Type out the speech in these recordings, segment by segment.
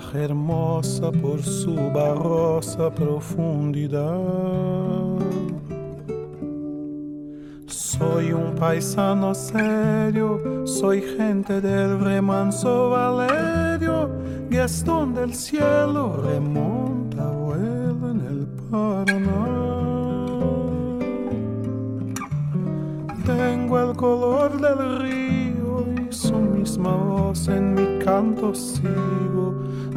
Hermosa por su barrosa profundidad. Soy un paisano serio, soy gente del remanso Valerio, Gastón del cielo remonta, vuela en el Paraná. Tengo el color del río su misma voz en mi canto sigo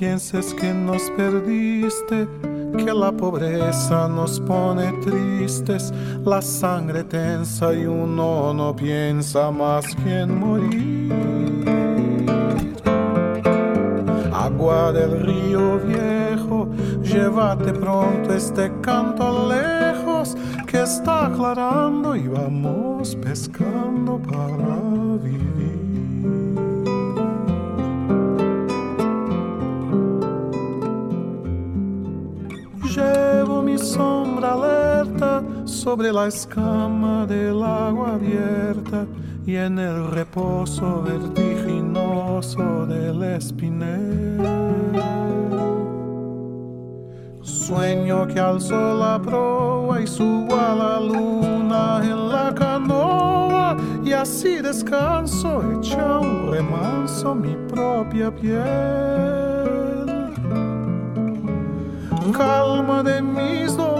Pienses que nos perdiste, que la pobreza nos pone tristes, la sangre tensa y uno no piensa más que en morir. Agua del río viejo, llévate pronto este canto lejos que está aclarando y vamos pescando para vivir. Sobre la escama del agua abierta y en el reposo vertiginoso del espinel. Sueño que alzó la proa y subo a la luna en la canoa y así descanso, echa un remanso mi propia piel calma de mis dolores,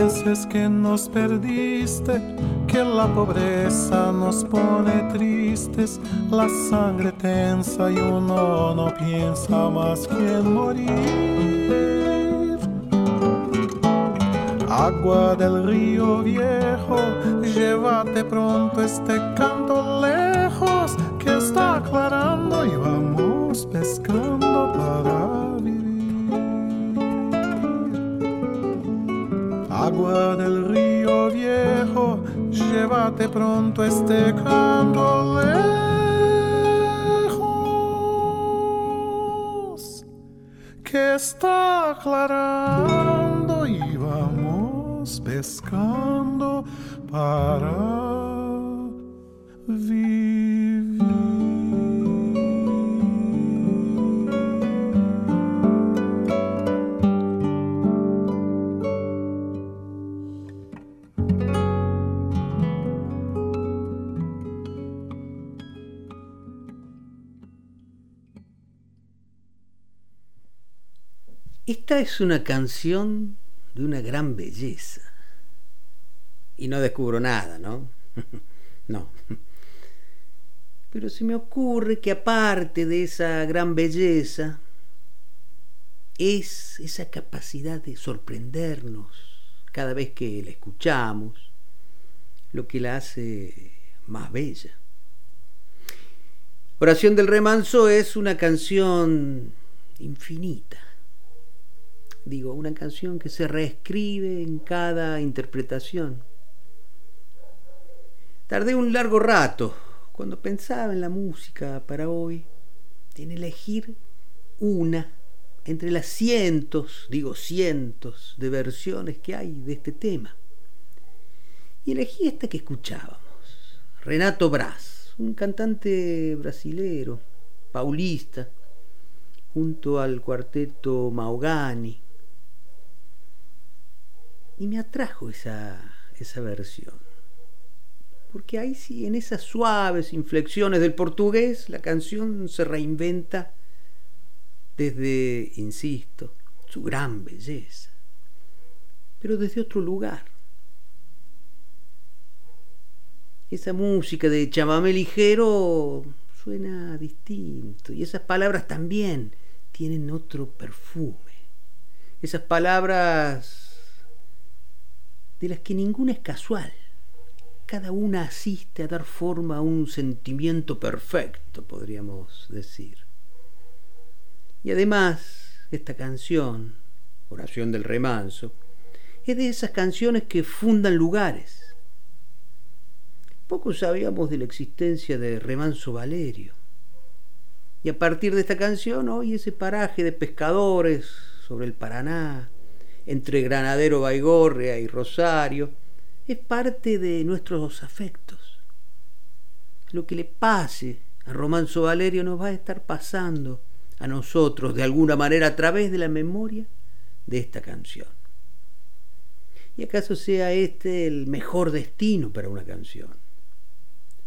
Pienses que nos perdiste que la pobreza nos pone tristes, la sangre tensa y uno no piensa más que en morir. Agua del río viejo, llévate pronto este canto lejos que está aclarando y vamos pescando Agua del río viejo, llévate pronto este canto lejos, que está aclarando y vamos pescando para Esta es una canción de una gran belleza. Y no descubro nada, ¿no? no. Pero se me ocurre que aparte de esa gran belleza, es esa capacidad de sorprendernos cada vez que la escuchamos, lo que la hace más bella. Oración del Remanso es una canción infinita digo, una canción que se reescribe en cada interpretación. Tardé un largo rato cuando pensaba en la música para hoy, en elegir una entre las cientos, digo cientos, de versiones que hay de este tema. Y elegí esta que escuchábamos, Renato Braz, un cantante brasilero, paulista, junto al cuarteto Maugani, y me atrajo esa, esa versión. Porque ahí sí, en esas suaves inflexiones del portugués, la canción se reinventa desde, insisto, su gran belleza, pero desde otro lugar. Esa música de chamamé ligero suena distinto y esas palabras también tienen otro perfume. Esas palabras de las que ninguna es casual. Cada una asiste a dar forma a un sentimiento perfecto, podríamos decir. Y además, esta canción, Oración del Remanso, es de esas canciones que fundan lugares. Poco sabíamos de la existencia de Remanso Valerio. Y a partir de esta canción, hoy ese paraje de pescadores sobre el Paraná, entre Granadero Baigorria y Rosario, es parte de nuestros afectos. Lo que le pase a Romanzo Valerio nos va a estar pasando a nosotros de alguna manera a través de la memoria de esta canción. ¿Y acaso sea este el mejor destino para una canción?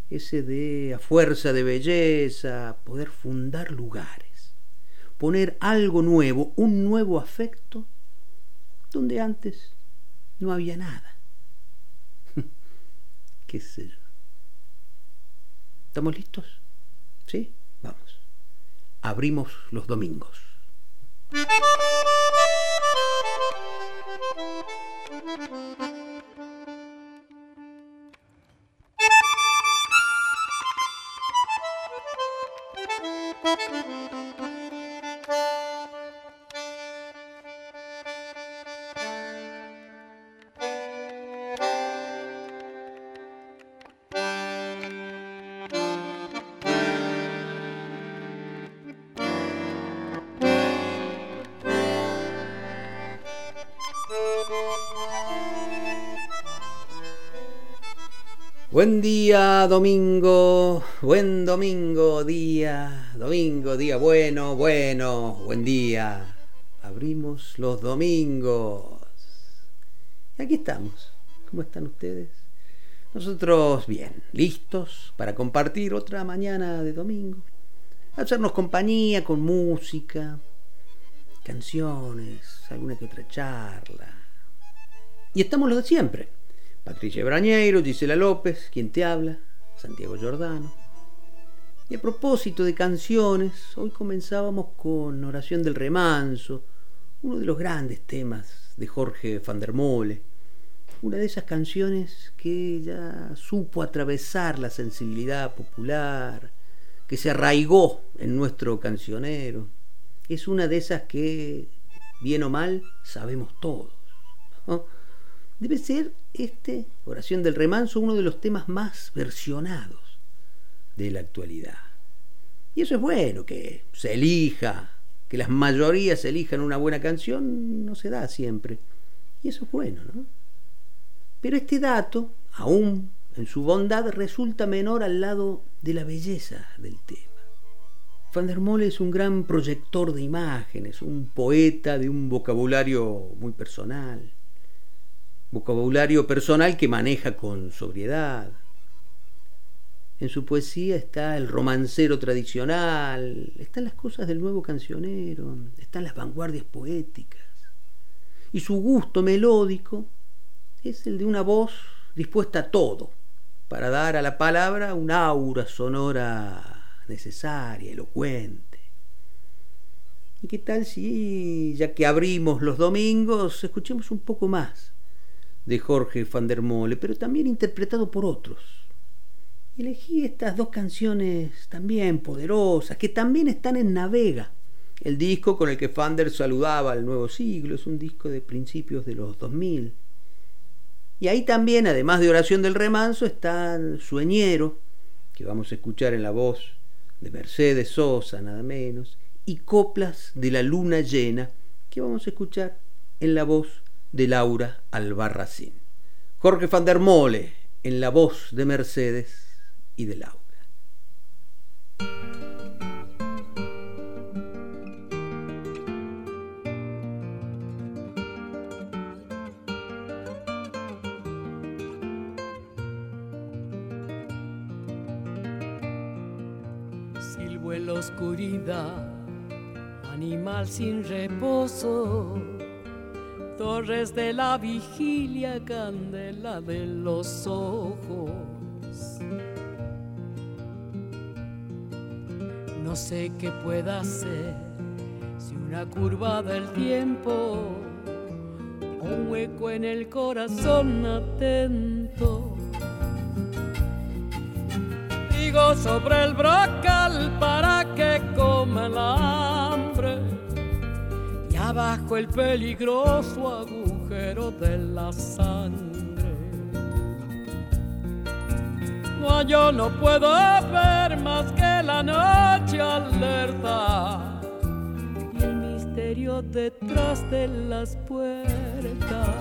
Ese de, a fuerza de belleza, poder fundar lugares, poner algo nuevo, un nuevo afecto donde antes no había nada. ¿Qué sé yo? ¿Estamos listos? ¿Sí? Vamos. Abrimos los domingos. Buen día, domingo, buen domingo, día, domingo, día bueno, bueno, buen día. Abrimos los domingos. Y aquí estamos. ¿Cómo están ustedes? Nosotros bien, listos para compartir otra mañana de domingo. Hacernos compañía con música, canciones, alguna que otra charla. Y estamos los de siempre Patricia Brañeiro, Gisela López, quien te habla, Santiago Giordano. Y a propósito de canciones, hoy comenzábamos con Oración del Remanso, uno de los grandes temas de Jorge van der Mole, una de esas canciones que ya supo atravesar la sensibilidad popular, que se arraigó en nuestro cancionero. Es una de esas que, bien o mal, sabemos todos. Debe ser este, Oración del Remanso, uno de los temas más versionados de la actualidad. Y eso es bueno, que se elija, que las mayorías elijan una buena canción no se da siempre. Y eso es bueno, ¿no? Pero este dato, aún en su bondad, resulta menor al lado de la belleza del tema. Van der Mole es un gran proyector de imágenes, un poeta de un vocabulario muy personal, vocabulario personal que maneja con sobriedad. En su poesía está el romancero tradicional, están las cosas del nuevo cancionero, están las vanguardias poéticas. Y su gusto melódico es el de una voz dispuesta a todo, para dar a la palabra una aura sonora necesaria, elocuente. ¿Y qué tal si, ya que abrimos los domingos, escuchemos un poco más de Jorge van der pero también interpretado por otros? elegí estas dos canciones también poderosas, que también están en Navega, el disco con el que Fander saludaba al nuevo siglo, es un disco de principios de los 2000. Y ahí también, además de Oración del Remanso, está Sueñero, que vamos a escuchar en la voz de Mercedes Sosa, nada menos, y Coplas de la Luna Llena, que vamos a escuchar en la voz de Laura Albarracín. Jorge van der en la voz de Mercedes y de Laura. en la oscuridad, animal sin reposo, torres de la vigilia, candela de los ojos. No sé qué pueda hacer si una curva del tiempo un hueco en el corazón atento sobre el brocal para que coma y abajo el peligroso agujero de la sangre. No, yo no puedo ver más que la noche alerta y el misterio detrás de las puertas.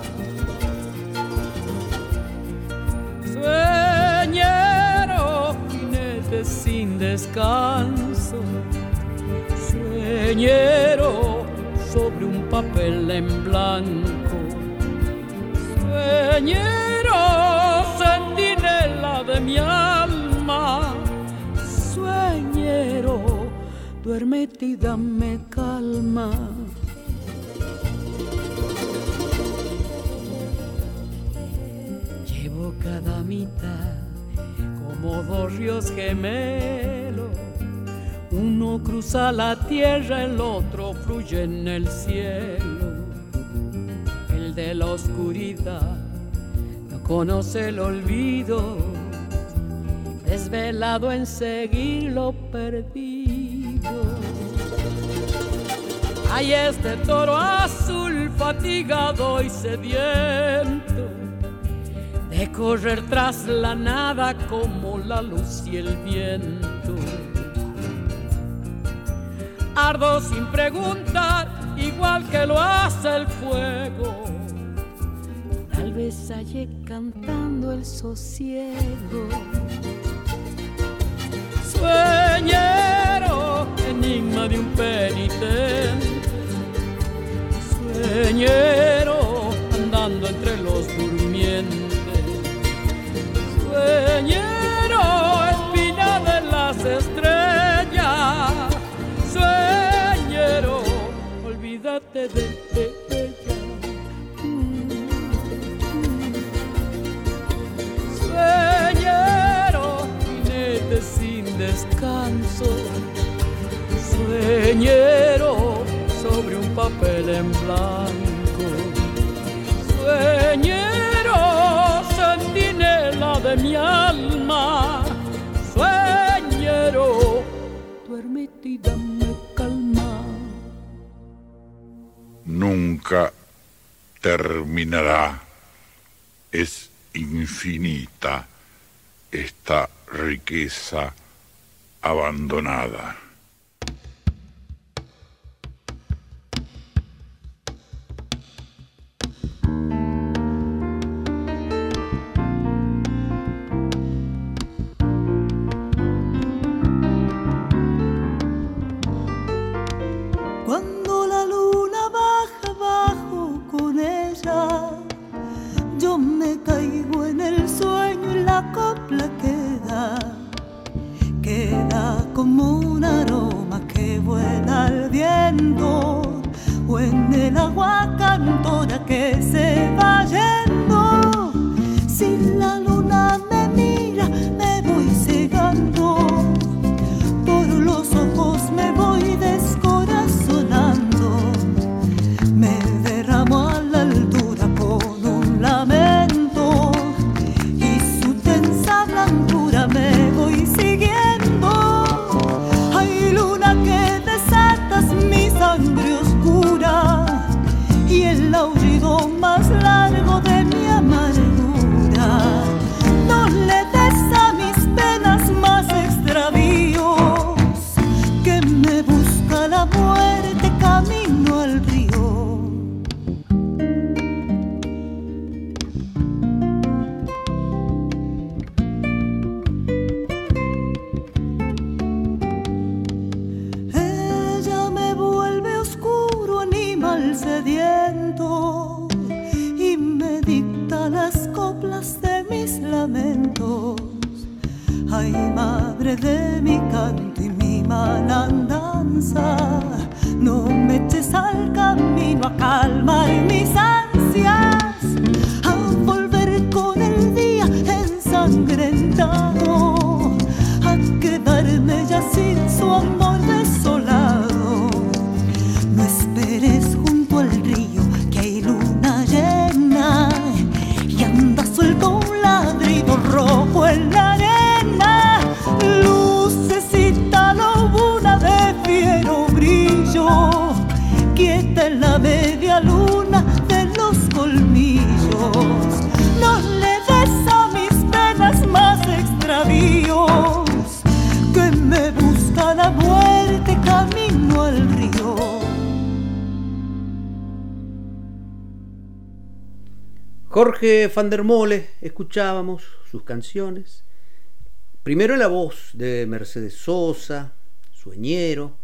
Sueñero sin descanso, sueñero sobre un papel en blanco, sueñero sentinela de mi alma, sueñero duérmete y dame calma. Llevo cada mitad como dos ríos gemelos. Uno cruza la tierra, el otro fluye en el cielo. El de la oscuridad no conoce el olvido, desvelado en seguir lo perdido. Hay este toro azul fatigado y sediento de correr tras la nada como la luz y el viento. Ardo sin preguntar, igual que lo hace el fuego. Tal vez hallé cantando el sosiego. Sueñero, enigma de un penitente. Sueñero, andando entre los durmientes sueñero, descanso, sueñero sobre un papel en blanco, sueñero de mi alma, sueñero, duérmete Nunca terminará, es infinita esta riqueza abandonada. como un aroma que vuela al viento o en el agua cantora que se vaya. Madre de mi canto y mi malandanza, no me eches al camino a calmar mis ansias, Jorge van der Mole, escuchábamos sus canciones. Primero la voz de Mercedes Sosa, Sueñero,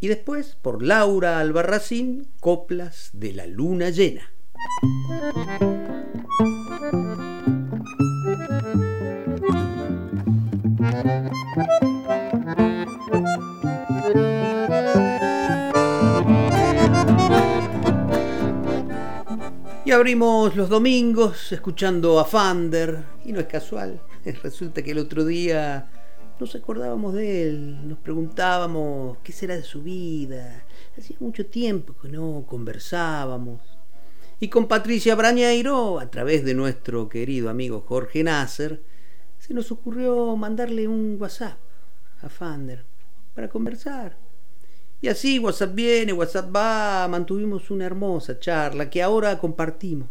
y después por Laura Albarracín, Coplas de la Luna Llena. Y abrimos los domingos escuchando a Fander, y no es casual. Resulta que el otro día nos acordábamos de él, nos preguntábamos qué será de su vida. Hacía mucho tiempo que no conversábamos. Y con Patricia Brañeiro, a través de nuestro querido amigo Jorge Nasser, se nos ocurrió mandarle un WhatsApp a Fander para conversar. Y así, WhatsApp viene, WhatsApp va, mantuvimos una hermosa charla que ahora compartimos.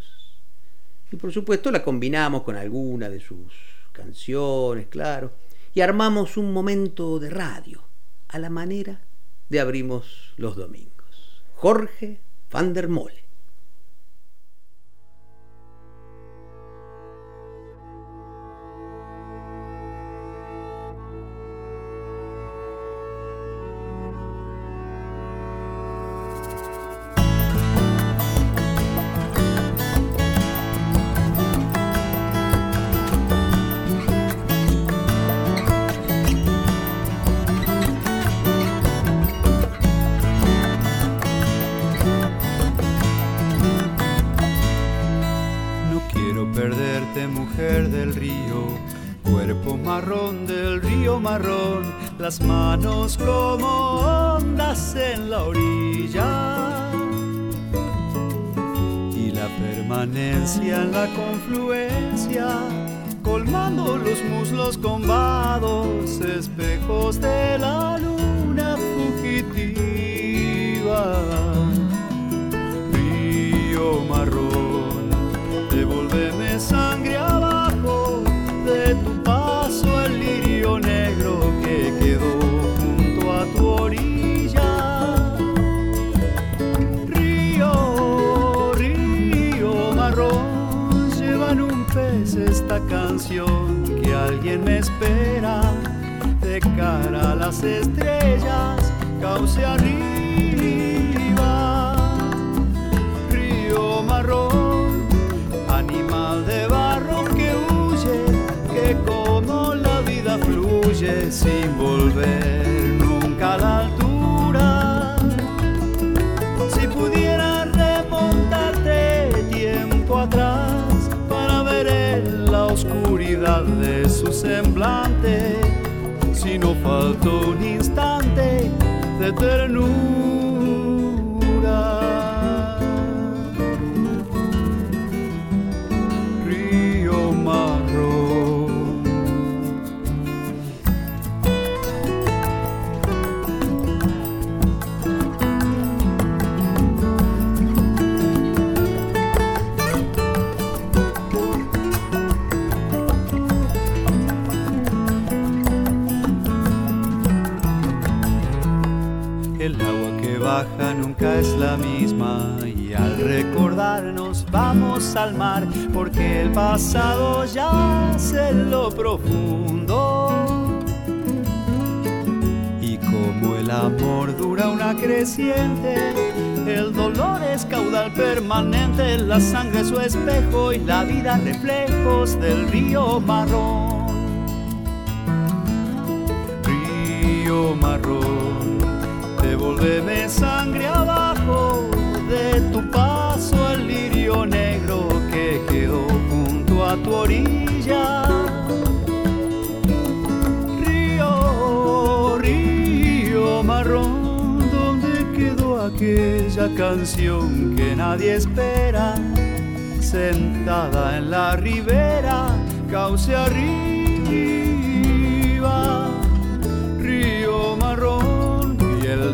Y por supuesto la combinamos con alguna de sus canciones, claro. Y armamos un momento de radio, a la manera de abrimos los domingos. Jorge van der Mole. Orilla. Río, río marrón, donde quedó aquella canción que nadie espera? Sentada en la ribera, cauce arriba. Río marrón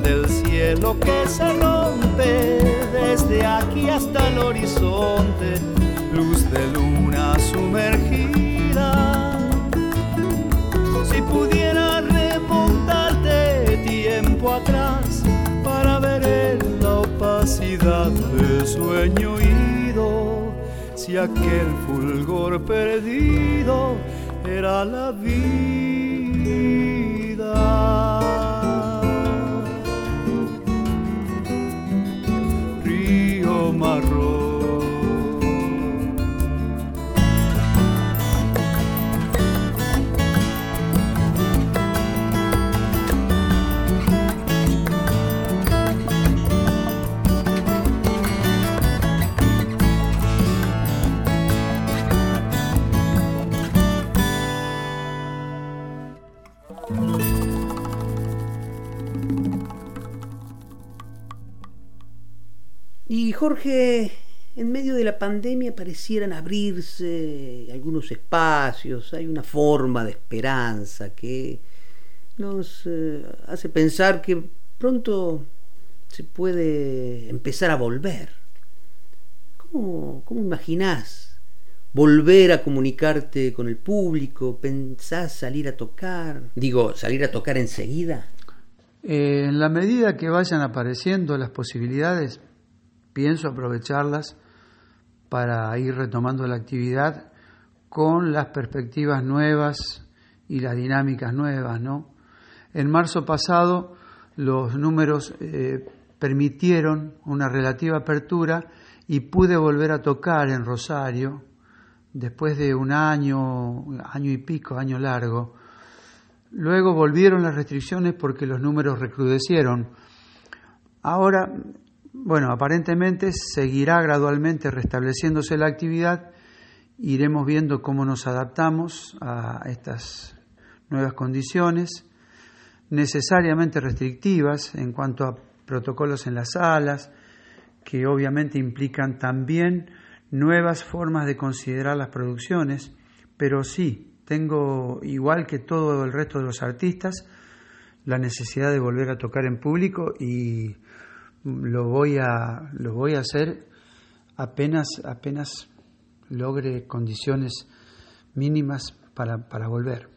del cielo que se rompe desde aquí hasta el horizonte, luz de luna sumergida. Si pudiera remontarte tiempo atrás para ver en la opacidad del sueño ido, si aquel fulgor perdido era la vida. Jorge, en medio de la pandemia parecieran abrirse algunos espacios, hay una forma de esperanza que nos eh, hace pensar que pronto se puede empezar a volver. ¿Cómo, cómo imaginás volver a comunicarte con el público? ¿Pensás salir a tocar? Digo, salir a tocar enseguida. Eh, en la medida que vayan apareciendo las posibilidades, pienso aprovecharlas para ir retomando la actividad con las perspectivas nuevas y las dinámicas nuevas, ¿no? En marzo pasado los números eh, permitieron una relativa apertura y pude volver a tocar en Rosario después de un año, año y pico, año largo. Luego volvieron las restricciones porque los números recrudecieron. Ahora bueno, aparentemente seguirá gradualmente restableciéndose la actividad, iremos viendo cómo nos adaptamos a estas nuevas condiciones, necesariamente restrictivas en cuanto a protocolos en las salas, que obviamente implican también nuevas formas de considerar las producciones, pero sí, tengo, igual que todo el resto de los artistas, la necesidad de volver a tocar en público y lo voy a, lo voy a hacer apenas, apenas logre condiciones mínimas para, para volver.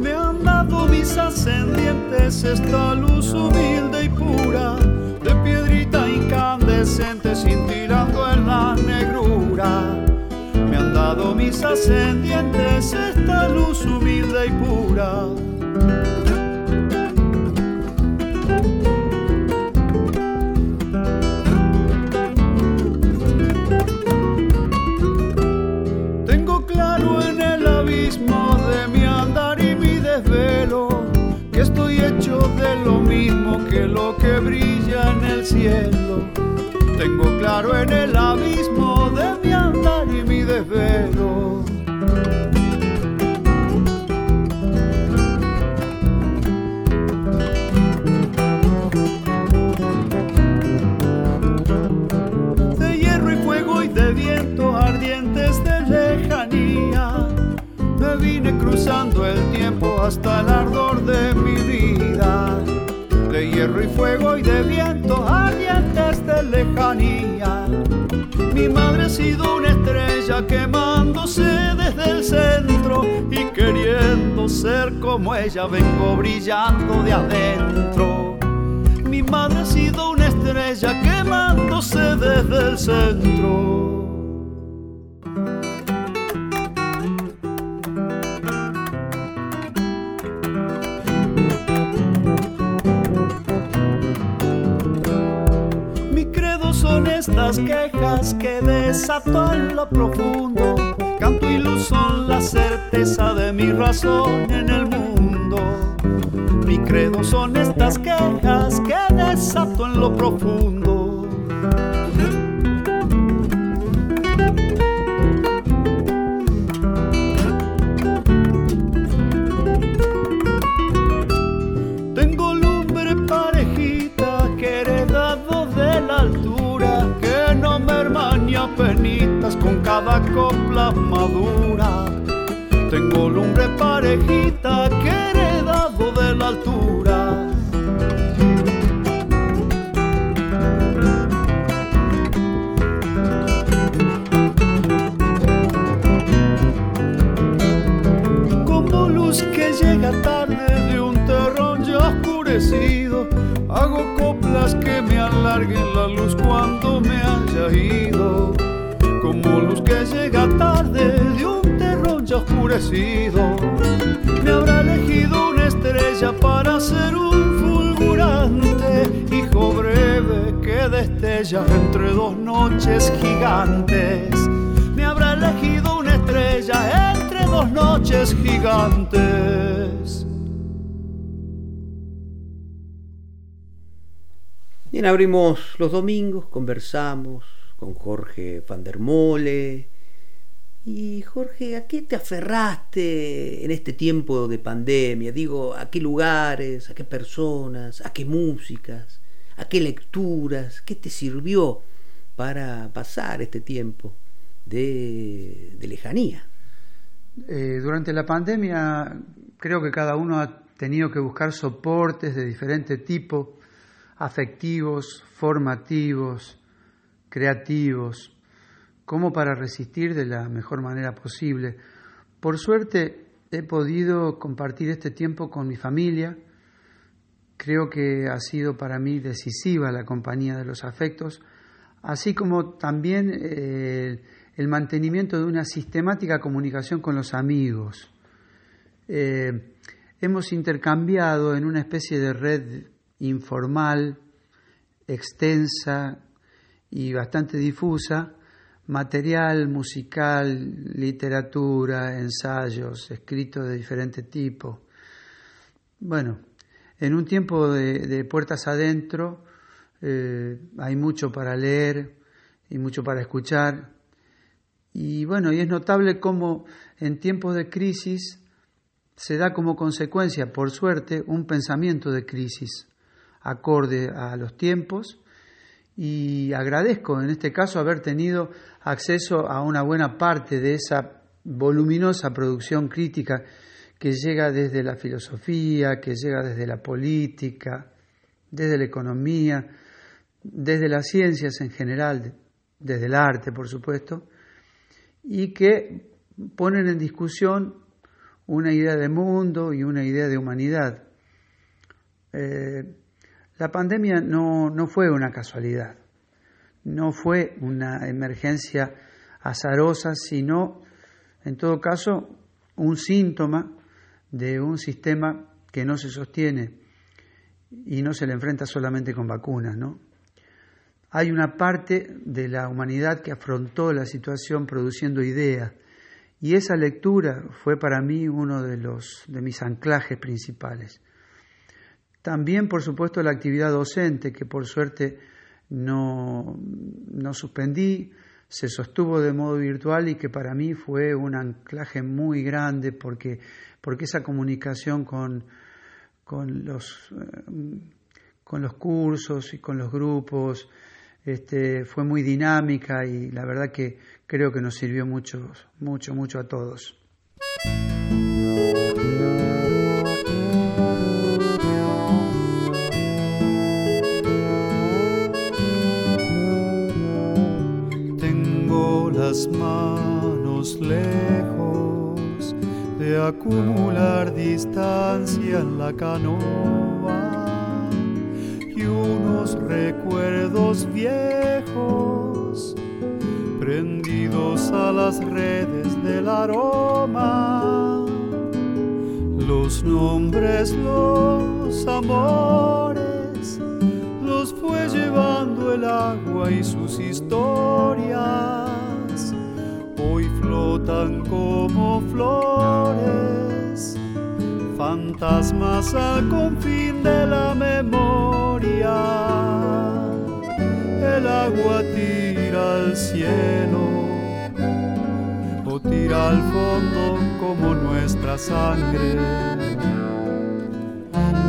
Me han dado mis ascendientes esta luz humilde y pura, de piedrita incandescente la negrura mis ascendientes esta luz humilde y pura. Hasta el ardor de mi vida de hierro y fuego y de viento ardientes de lejanía. Mi madre ha sido una estrella quemándose desde el centro y queriendo ser como ella vengo brillando de adentro. Mi madre ha sido una estrella quemándose desde el centro. Estas quejas que desato en lo profundo. Canto son la certeza de mi razón en el mundo. Mi credo son estas quejas que desato en lo profundo. Cada copla madura. Tengo lumbre parejita que heredado de la altura. Como luz que llega tarde de un terrón ya oscurecido, hago coplas que me alarguen la luz cuando me haya ido. Como luz que llega tarde de un terrón ya oscurecido, me habrá elegido una estrella para ser un fulgurante hijo breve que destella entre dos noches gigantes. Me habrá elegido una estrella entre dos noches gigantes. Bien, abrimos los domingos, conversamos con Jorge van der Mole. Y Jorge, ¿a qué te aferraste en este tiempo de pandemia? Digo, ¿a qué lugares, a qué personas, a qué músicas, a qué lecturas? ¿Qué te sirvió para pasar este tiempo de, lejanía? Eh, durante la pandemia creo que cada uno ha tenido que buscar soportes de diferente tipo, afectivos, formativos, creativos, como para resistir de la mejor manera posible. Por suerte he podido compartir este tiempo con mi familia. Creo que ha sido para mí decisiva la compañía de los afectos, así como también eh, el mantenimiento de una sistemática comunicación con los amigos. Eh, hemos intercambiado en una especie de red informal, extensa y bastante difusa, material musical, literatura, ensayos, escritos de diferente tipo. Bueno, en un tiempo de, puertas adentro eh, hay mucho para leer y mucho para escuchar. Y bueno, y es notable cómo en tiempos de crisis se da como consecuencia, por suerte, un pensamiento de crisis acorde a los tiempos y agradezco en este caso haber tenido acceso a una buena parte de esa voluminosa producción crítica que llega desde la filosofía, que llega desde la política, desde la economía, desde las ciencias en general, desde el arte, por supuesto, y que ponen en discusión una idea de mundo y una idea de humanidad. Eh, la pandemia no, no fue una casualidad, no fue una emergencia azarosa, sino, en todo caso, un síntoma de un sistema que no se sostiene y no se le enfrenta solamente con vacunas, ¿no? Hay una parte de la humanidad que afrontó la situación produciendo ideas y esa lectura fue para mí uno de los de mis anclajes principales. También, por supuesto, la actividad docente, que por suerte no, no suspendí, se sostuvo de modo virtual y que para mí fue un anclaje muy grande porque, porque esa comunicación con, con, los, eh, con los cursos y con los grupos este, fue muy dinámica y la verdad que creo que nos sirvió mucho, mucho, mucho a todos. Manos lejos de acumular distancia en la canoa y unos recuerdos viejos prendidos a las redes del aroma. Los nombres, los amores, los fue llevando el agua y sus historias flotan como flores, fantasmas al confín de la memoria. El agua tira al cielo o tira al fondo como nuestra sangre.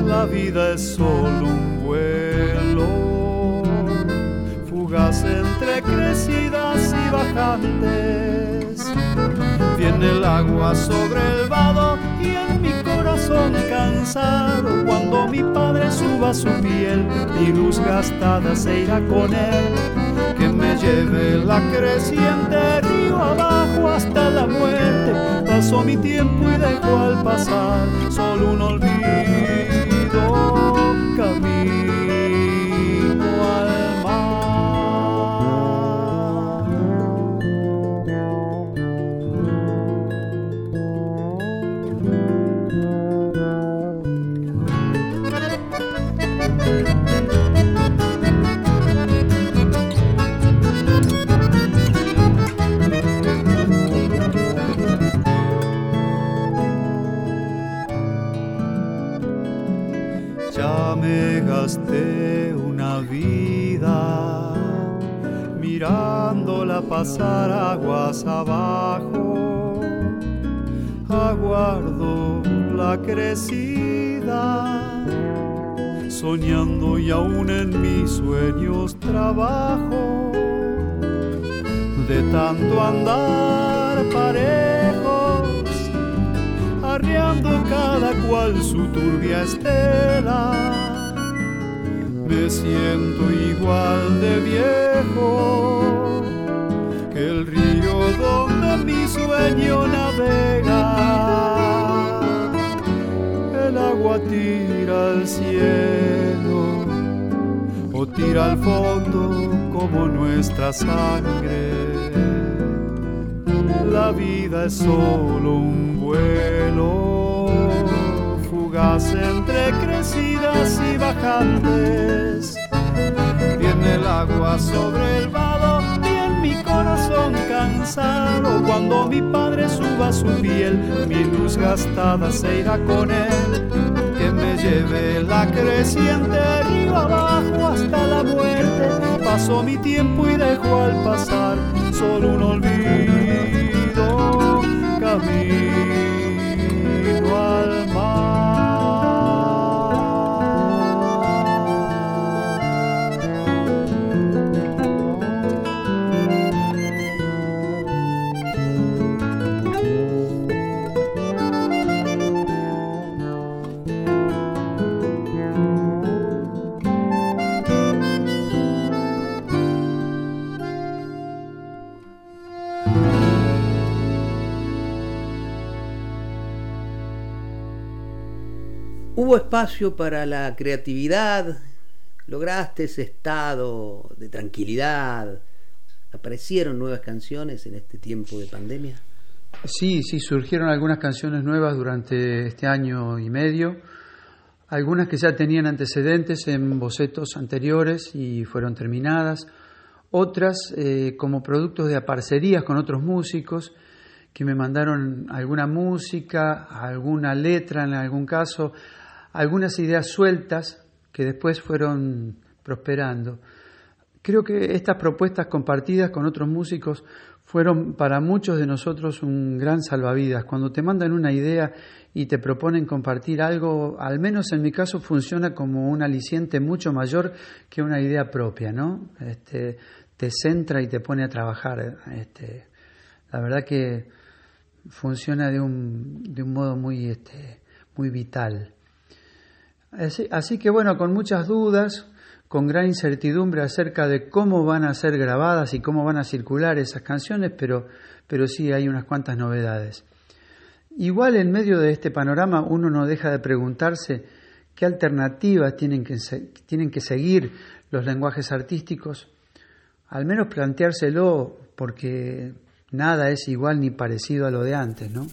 La vida es solo un vuelo, entre crecidas y bajantes Viene el agua sobre el vado y en mi corazón cansado, cuando mi padre suba su piel, y luz gastada se irá con él. Que me lleve la creciente río abajo hasta la muerte. Pasó mi tiempo y dejó al pasar solo un olvido andar parejos, arriando cada cual su turbia estela me siento igual de viejo que el río donde mi sueño navega. El agua tira al cielo o tira al fondo como nuestra sangre. Es solo un vuelo entre crecidas y bajantes. Viene el agua sobre el vado y en mi corazón cansado, cuando mi padre suba su piel, mi luz gastada se irá con él. Que me lleve la creciente río abajo hasta la muerte. Pasó mi tiempo y dejó al pasar solo un olvido camino hubo espacio para la creatividad, lograste ese estado de tranquilidad, aparecieron nuevas canciones en este tiempo de pandemia. Sí, sí, surgieron algunas canciones nuevas durante este año y medio, algunas que ya tenían antecedentes en bocetos anteriores y fueron terminadas, otras eh, como productos de aparcerías con otros músicos que me mandaron alguna música, alguna letra en algún caso, algunas ideas sueltas que después fueron prosperando. creo que estas propuestas compartidas con otros músicos fueron para muchos de nosotros un gran salvavidas. Cuando te mandan una idea y te proponen compartir algo, al menos en mi caso funciona como un aliciente mucho mayor que una idea propia, ¿no? Este, te centra y te pone a trabajar. Este, la verdad que funciona de un, de un modo muy, este, muy vital. Así, que bueno, con muchas dudas, con gran incertidumbre acerca de cómo van a ser grabadas y cómo van a circular esas canciones, pero, pero sí hay unas cuantas novedades. Igual en medio de este panorama uno no deja de preguntarse qué alternativas tienen que, tienen que seguir los lenguajes artísticos, al menos planteárselo porque nada es igual ni parecido a lo de antes, ¿no?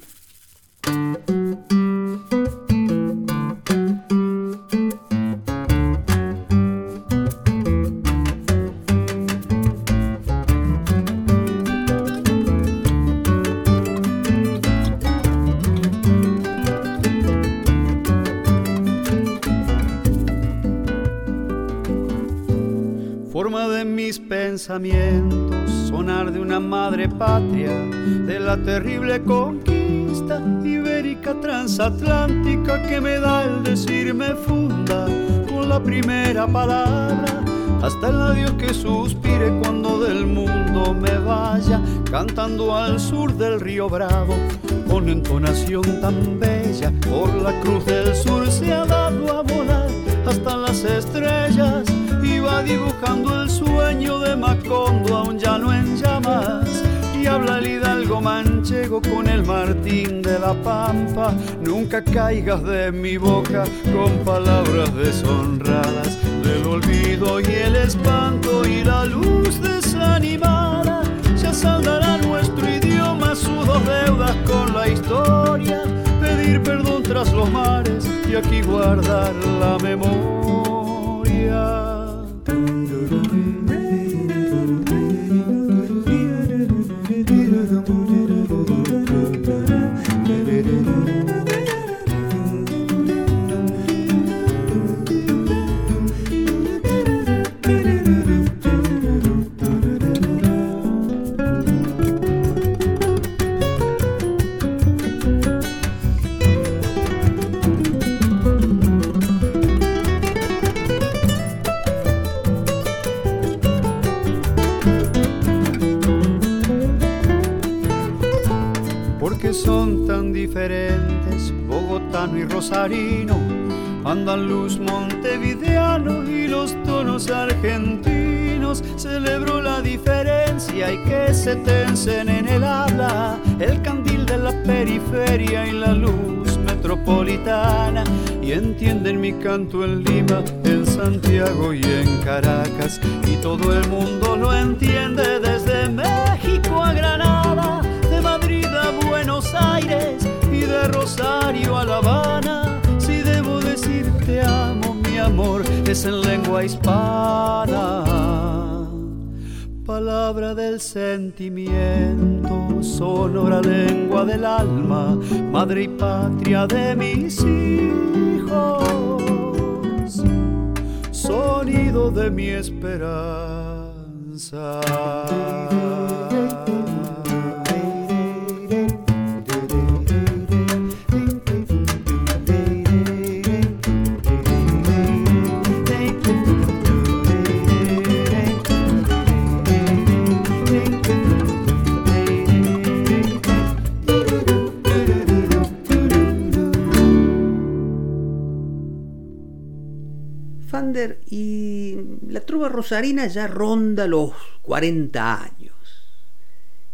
Patria, de la terrible conquista ibérica transatlántica que me da el decirme funda con la primera palabra, hasta el adiós que suspire cuando del mundo me vaya, cantando al sur del río Bravo, con entonación tan bella, por la cruz del sur se ha dado a volar hasta las estrellas iba dibujando el sueño de Macondo aún ya no en llamas habla el hidalgo manchego con el Martín de la Pampa. Nunca caigas de mi boca con palabras deshonradas. Del olvido y el espanto y la luz desanimada ya saldará nuestro idioma sus dos deudas con la historia. Pedir perdón tras los mares y aquí guardar la memoria rosarino, andaluz montevideano y los tonos argentinos. Celebro la diferencia y que se tensen en el habla el candil de la periferia y la luz metropolitana. Y entienden mi canto en Lima, en Santiago y en Caracas. Y todo el mundo lo entiende desde México a Granada, de Madrid a Buenos Aires de Rosario a La Habana, amor, es en lengua hispana. Palabra del sentimiento, sonora lengua del alma, madre y patria de mis hijos, sonido de mi esperanza. Rosarina ya ronda los 40 años.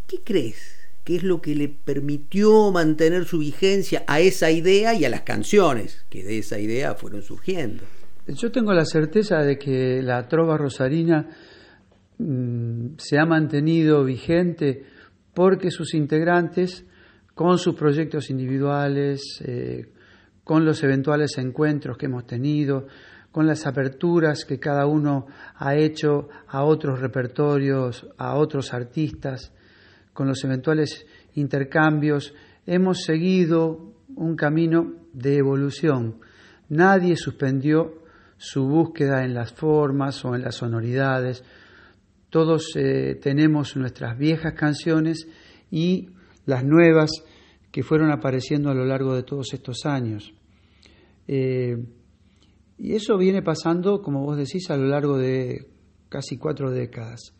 ¿Qué crees que es lo que le permitió mantener su vigencia a esa idea y a las canciones que de esa idea fueron surgiendo? Yo tengo la certeza de que la trova rosarina mm, se ha mantenido vigente porque sus integrantes, con sus proyectos individuales, eh, con los eventuales encuentros que hemos tenido, con las aperturas que cada uno ha hecho a otros repertorios, a otros artistas, con los eventuales intercambios, hemos seguido un camino de evolución. Nadie suspendió su búsqueda en las formas o en las sonoridades. todos eh, tenemos nuestras viejas canciones y las nuevas que fueron apareciendo a lo largo de todos estos años. Eh, y eso viene pasando, como vos decís, a lo largo de casi cuatro décadas.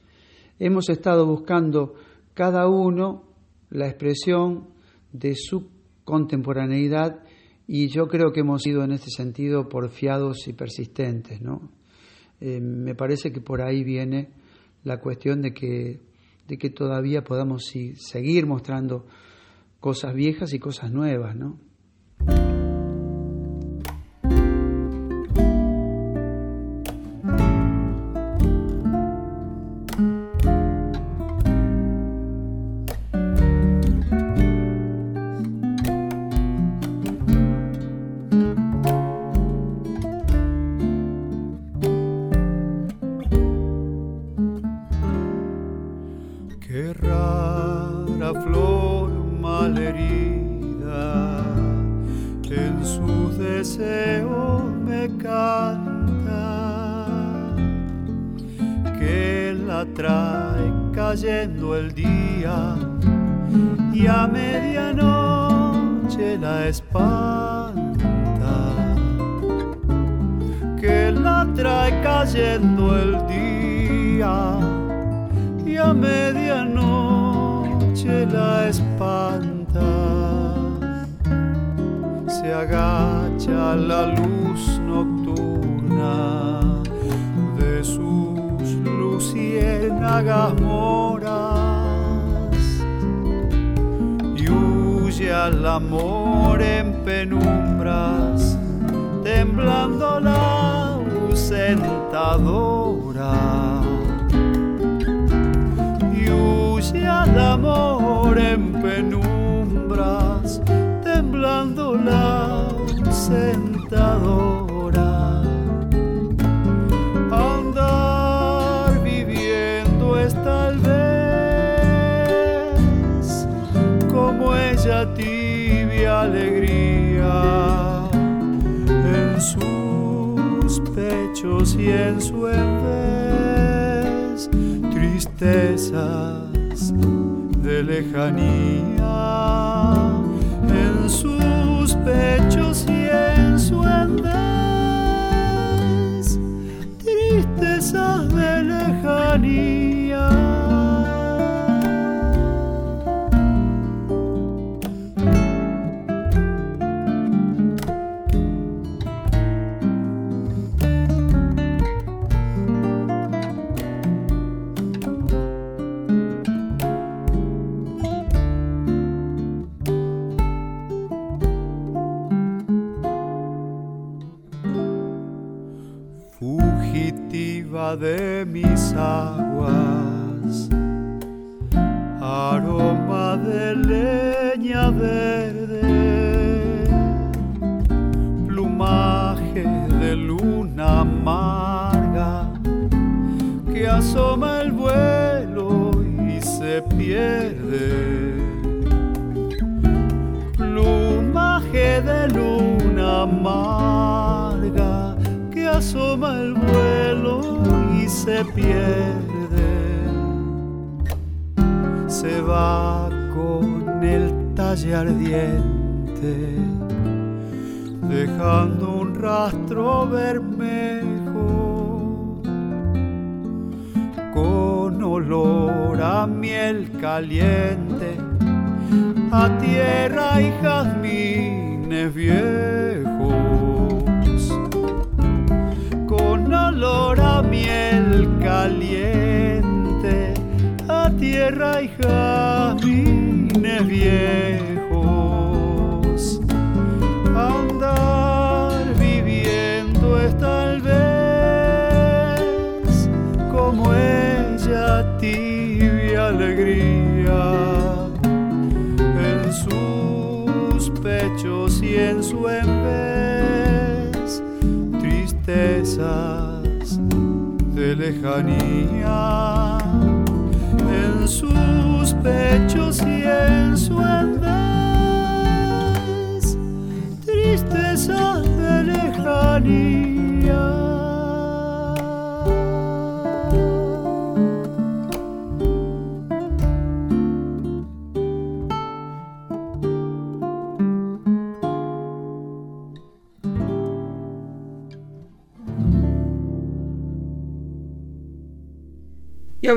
Hemos estado buscando cada uno la expresión de su contemporaneidad y yo creo que hemos sido en este sentido porfiados y persistentes. ¿no? Eh, me parece que por ahí viene la cuestión de que, de que todavía podamos seguir mostrando cosas viejas y cosas nuevas. ¿no?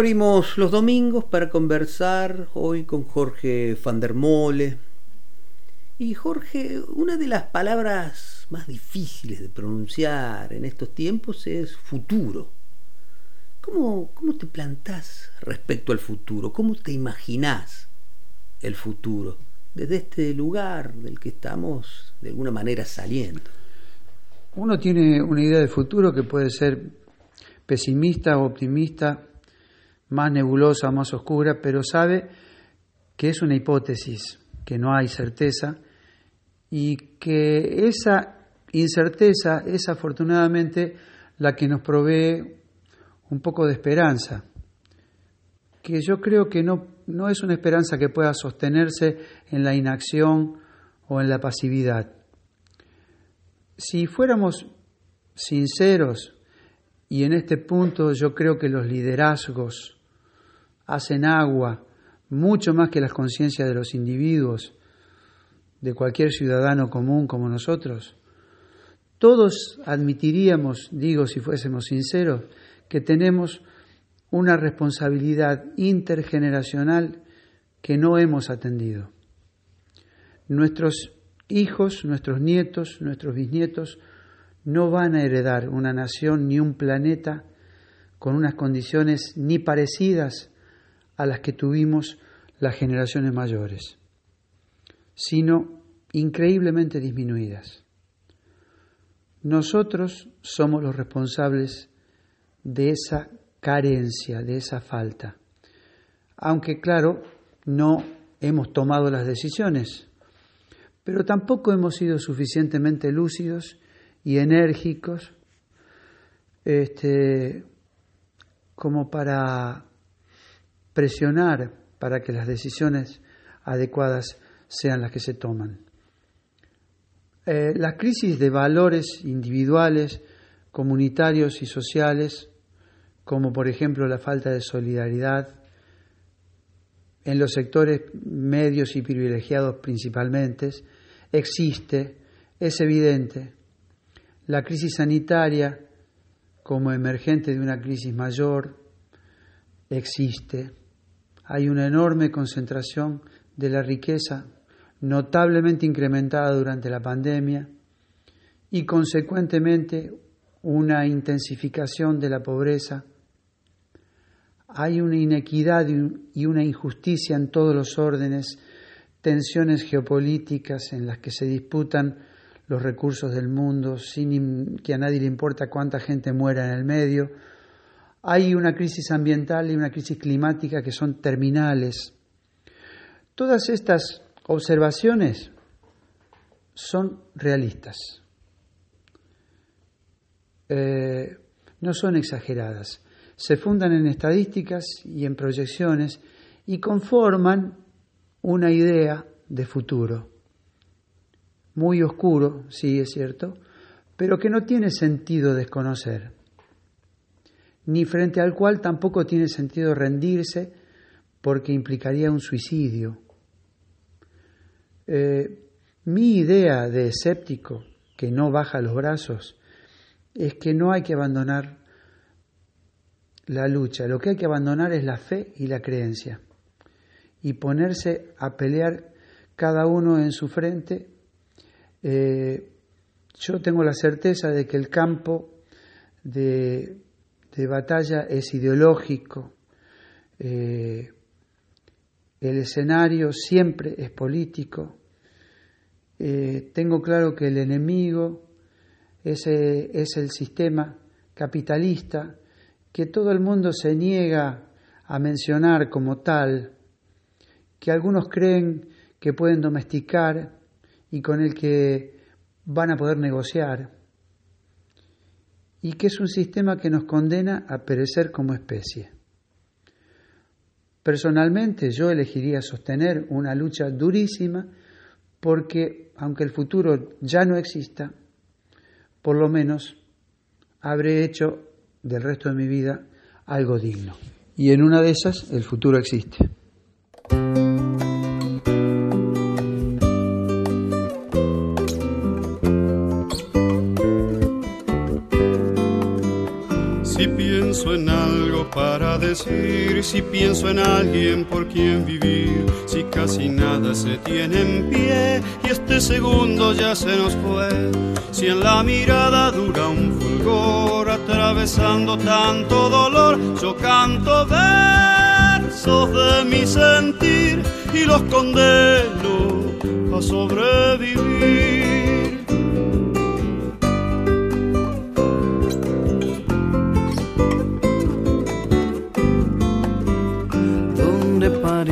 Abrimos los domingos para conversar hoy con Jorge van der Mole. Y Jorge, una de las palabras más difíciles de pronunciar en estos tiempos es futuro. ¿Cómo, cómo te plantás respecto al futuro? ¿Cómo te imaginás el futuro? Desde este lugar del que estamos de alguna manera saliendo. Uno tiene una idea de futuro que puede ser pesimista o optimista, más nebulosa, más oscura, pero sabe que es una hipótesis, que no hay certeza y que esa incerteza es afortunadamente la que nos provee un poco de esperanza, que yo creo que no, no es una esperanza que pueda sostenerse en la inacción o en la pasividad. Si fuéramos sinceros, y en este punto yo creo que los liderazgos hacen agua mucho más que las conciencias de los individuos, de cualquier ciudadano común como nosotros, todos admitiríamos, digo si fuésemos sinceros, que tenemos una responsabilidad intergeneracional que no hemos atendido. Nuestros hijos, nuestros nietos, nuestros bisnietos no van a heredar una nación ni un planeta con unas condiciones ni parecidas a las que tuvimos las generaciones mayores, sino increíblemente disminuidas. Nosotros somos los responsables de esa carencia, de esa falta, aunque claro, no hemos tomado las decisiones, pero tampoco hemos sido suficientemente lúcidos y enérgicos este, como para presionar para que las decisiones adecuadas sean las que se toman. Eh, la crisis de valores individuales, comunitarios y sociales, como por ejemplo la falta de solidaridad en los sectores medios y privilegiados principalmente, existe, es evidente. La crisis sanitaria, como emergente de una crisis mayor, existe hay una enorme concentración de la riqueza notablemente incrementada durante la pandemia y consecuentemente una intensificación de la pobreza. Hay una inequidad y una injusticia en todos los órdenes, tensiones geopolíticas en las que se disputan los recursos del mundo sin que a nadie le importa cuánta gente muera en el medio, hay una crisis ambiental y una crisis climática que son terminales. Todas estas observaciones son realistas, eh, no son exageradas, se fundan en estadísticas y en proyecciones y conforman una idea de futuro, muy oscuro, sí es cierto, pero que no tiene sentido desconocer ni frente al cual tampoco tiene sentido rendirse porque implicaría un suicidio. Eh, mi idea de escéptico que no baja los brazos es que no hay que abandonar la lucha, lo que hay que abandonar es la fe y la creencia y ponerse a pelear cada uno en su frente. Eh, yo tengo la certeza de que el campo de de batalla es ideológico, eh, el escenario siempre es político. Eh, tengo claro que el enemigo es, es el sistema capitalista que todo el mundo se niega a mencionar como tal, que algunos creen que pueden domesticar y con el que van a poder negociar y que es un sistema que nos condena a perecer como especie. Personalmente yo elegiría sostener una lucha durísima porque aunque el futuro ya no exista, por lo menos habré hecho del resto de mi vida algo digno. Y en una de esas el futuro existe. Decir si pienso en alguien por quien vivir? Si casi nada se tiene en pie y este segundo ya se nos fue. Si en la mirada dura un fulgor atravesando tanto dolor, yo canto versos de mi sentir y los condeno a sobrevivir.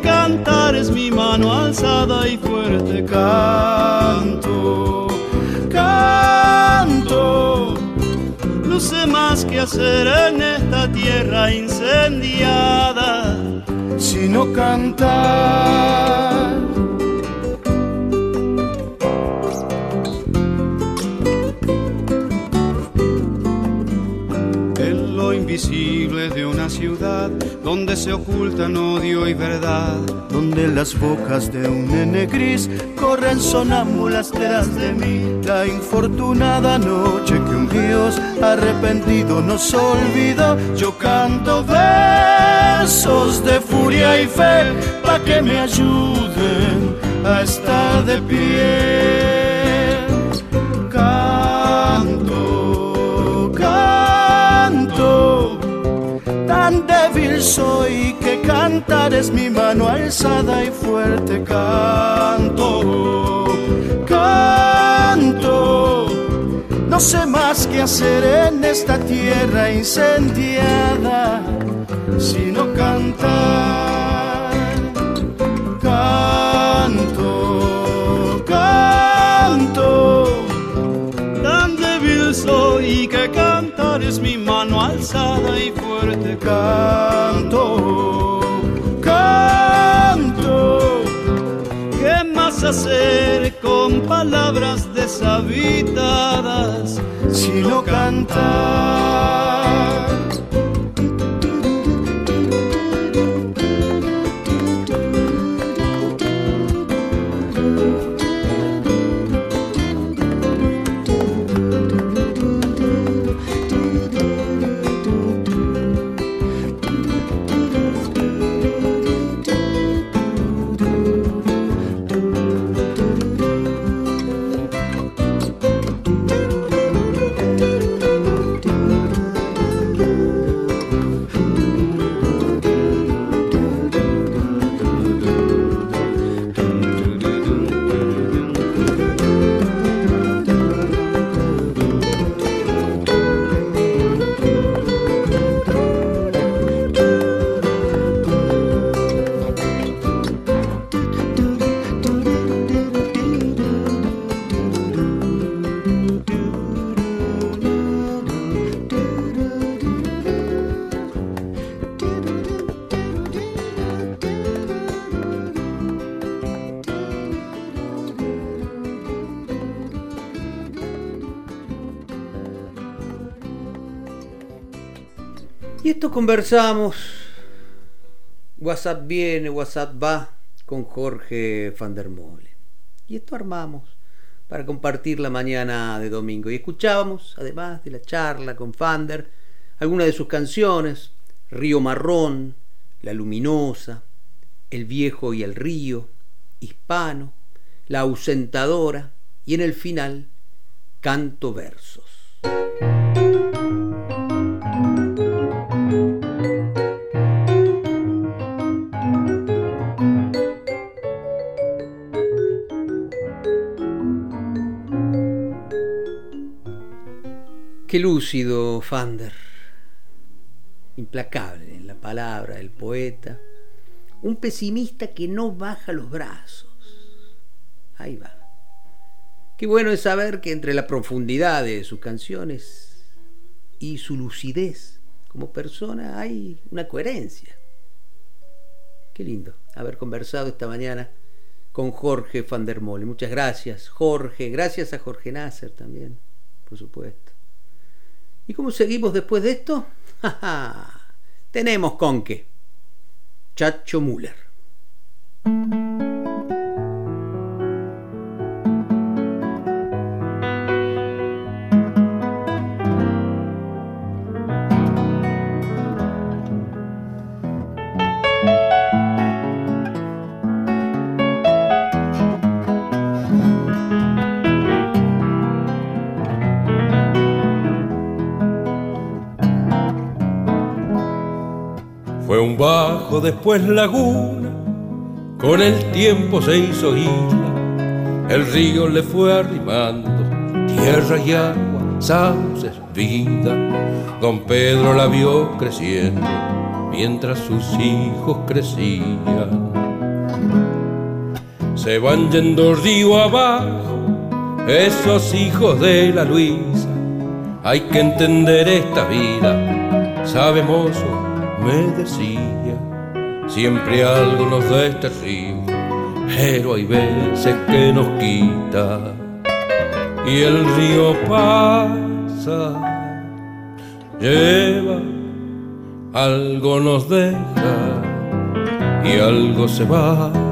Cantar es mi mano alzada y fuerte canto, canto. No sé más que hacer en esta tierra incendiada, sino cantar. invisible de una ciudad donde se ocultan odio y verdad, donde las bocas de un nene gris corren sonámbulas detrás de mí. La infortunada noche que un Dios arrepentido nos olvidó, yo canto versos de furia y fe para que me ayuden a estar de pie. Soy que cantar es mi mano alzada y fuerte canto, canto. No sé más que hacer en esta tierra incendiada, sino cantar, canto, canto. Tan débil soy que cantar es mi mano alzada y fuerte canto, canto. ¿Qué más hacer con palabras deshabitadas sino cantar? Conversamos. WhatsApp viene, WhatsApp va con Jorge van der Mole. Y esto armamos para compartir la mañana de domingo. Y escuchábamos, además de la charla con Fander, algunas de sus canciones, Río Marrón, La Luminosa, El Viejo y el Río, Hispano, La Ausentadora y en el final, Canto Versos. Qué lúcido, Fander. Implacable en la palabra del poeta. Un pesimista que no baja los brazos. Ahí va. Qué bueno es saber que entre la profundidad de sus canciones y su lucidez como persona hay una coherencia. Qué lindo haber conversado esta mañana con Jorge van der Mole. Muchas gracias, Jorge. Gracias a Jorge Nasser también, por supuesto. ¿Y cómo seguimos después de esto? Tenemos con qué. Chacho Müller. Después laguna, con el tiempo se hizo isla, el río le fue arrimando, tierra y agua, sauces, vida. Don Pedro la vio creciendo, mientras sus hijos crecían. Se van yendo río abajo, esos hijos de la Luisa. Hay que entender esta vida, sabemos me decía, siempre algo nos da este río, pero hay veces que nos quita y el río pasa, lleva, algo nos deja y algo se va.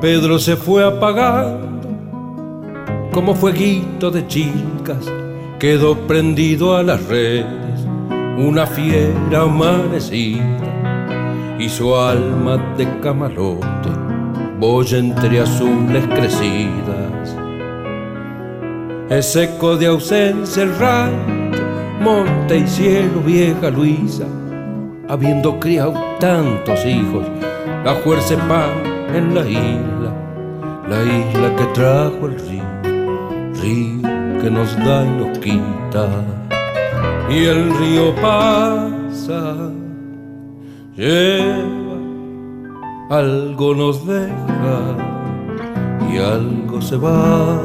Pedro se fue apagando como fueguito de chicas, quedó prendido a las redes, una fiera amanecida y su alma de camalote, boya entre azules crecidas. Es eco de ausencia el rancho, monte y cielo, vieja Luisa, habiendo criado tantos hijos, la fuerza pan en la isla, la isla que trajo el río, río que nos da y nos quita. Y el río pasa, lleva, algo nos deja y algo se va.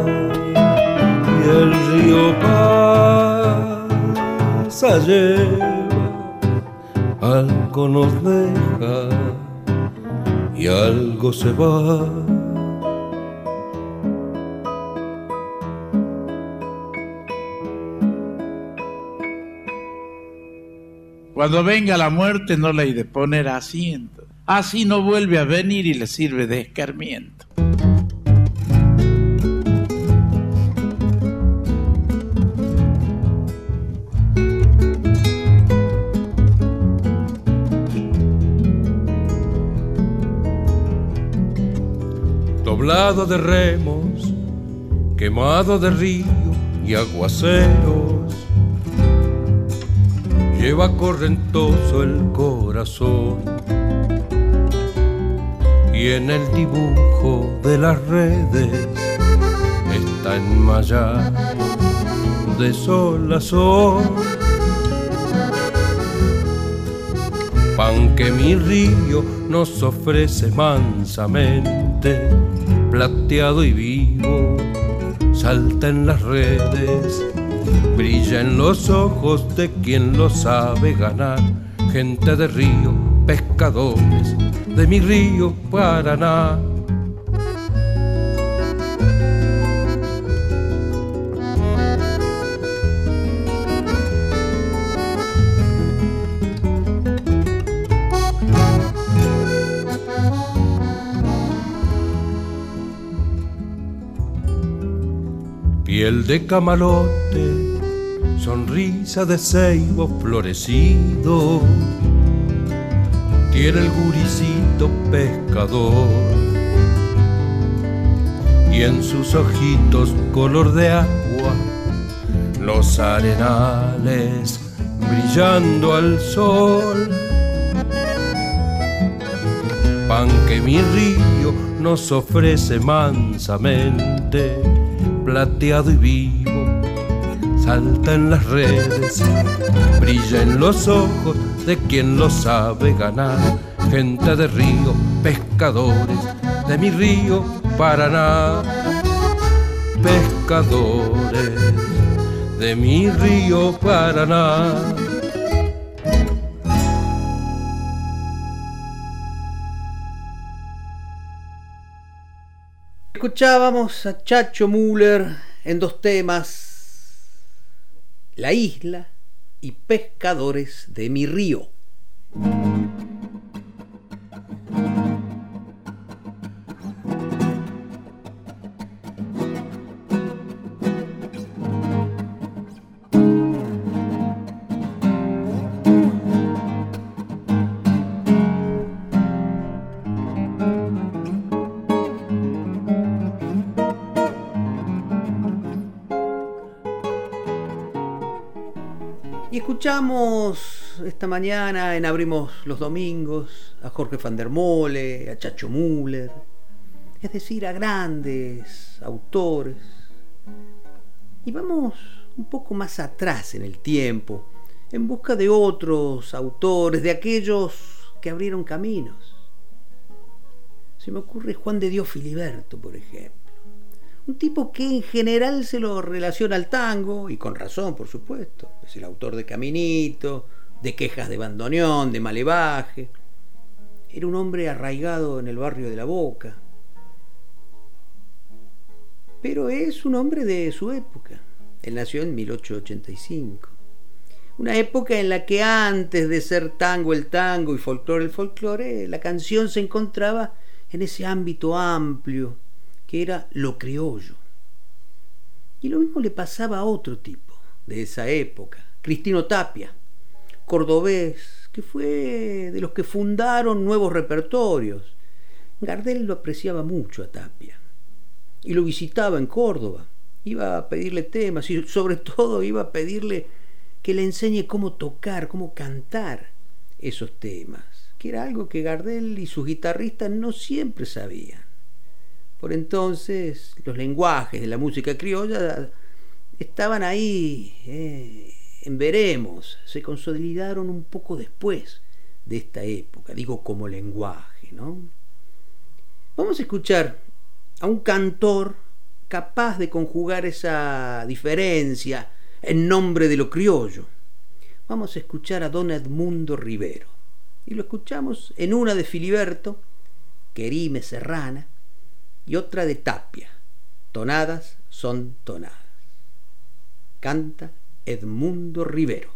Y el río pasa, lleva, algo nos deja y algo se va. Cuando venga la muerte no le hay de poner asiento. Así no vuelve a venir y le sirve de escarmiento. De remos, quemado de río y aguaceros. Lleva correntoso el corazón y en el dibujo de las redes está enmayado de sol a sol. Pan que mi río nos ofrece mansamente plateado y vivo, salta en las redes, brilla en los ojos de quien lo sabe ganar, gente de río, pescadores, de mi río Paraná piel de camalote, sonrisa de ceibo florecido, tiene el guricito pescador y en sus ojitos color de agua los arenales brillando al sol. Pan que mi río nos ofrece mansamente, plateado y vivo, salta en las redes, brilla en los ojos de quien lo sabe ganar, gente de río, pescadores de mi río Paraná, pescadores de mi río Paraná. Escuchábamos a Chacho Müller en dos temas, La isla y Pescadores de mi río. Esta mañana en Abrimos los Domingos a Jorge van der Mole, a Chacho Müller, es decir, a grandes autores. Y vamos un poco más atrás en el tiempo, en busca de otros autores, de aquellos que abrieron caminos. Se me ocurre Juan de Dios Filiberto, por ejemplo. Un tipo que en general se lo relaciona al tango, y con razón, por supuesto. Es el autor de Caminito, de Quejas de Bandoneón, de Malevaje. Era un hombre arraigado en el barrio de La Boca. Pero es un hombre de su época. Él nació en 1885. Una época en la que antes de ser tango el tango y folclore el folclore, la canción se encontraba en ese ámbito amplio que era lo criollo. Y lo mismo le pasaba a otro tipo de esa época, Cristino Tapia, cordobés, que fue de los que fundaron nuevos repertorios. Gardel lo apreciaba mucho a Tapia y lo visitaba en Córdoba. Iba a pedirle temas y sobre todo iba a pedirle que le enseñe cómo tocar, cómo cantar esos temas, que era algo que Gardel y sus guitarristas no siempre sabían. Por entonces los lenguajes de la música criolla estaban ahí eh, en veremos, se consolidaron un poco después de esta época, digo como lenguaje, ¿no? Vamos a escuchar a un cantor capaz de conjugar esa diferencia en nombre de lo criollo. Vamos a escuchar a don Edmundo Rivero. Y lo escuchamos en una de Filiberto, Querime Serrana, y otra de Tapia. Tonadas son tonadas. Canta Edmundo Rivero.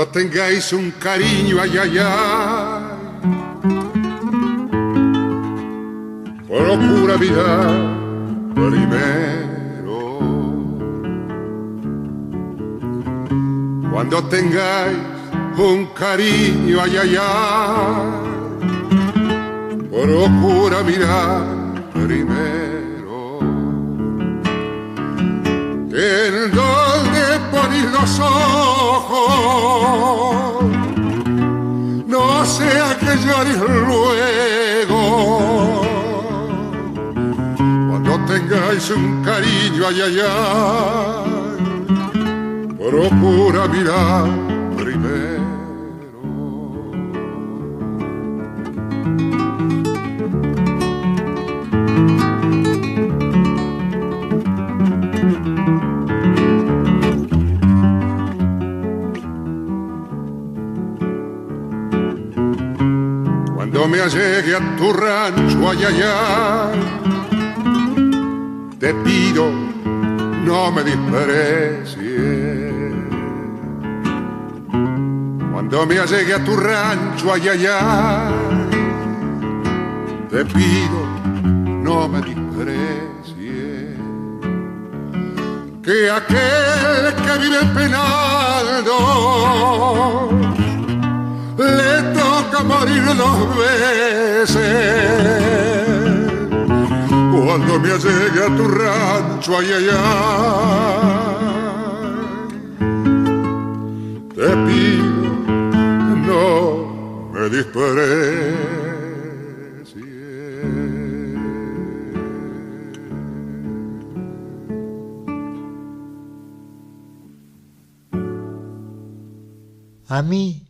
Cuando tengáis un cariño ay, ay, ay, procura mirar primero. Cuando tengáis un cariño ay, ay, ay, procura mirar primero. En donde ponéis los ojos, no sea que llores luego. Cuando tengáis un cariño, ay, ay, ay, procura mirar primero. Cuando me allegue a tu rancho, ay, ay, te pido no me desprecies. Cuando me allegue a tu rancho, ay, ay, te pido no me desprecies. Que aquel que vive penado le toca morir dos veces cuando me allegue a tu rancho, ay, ay. Te pido, no me dispares. A mí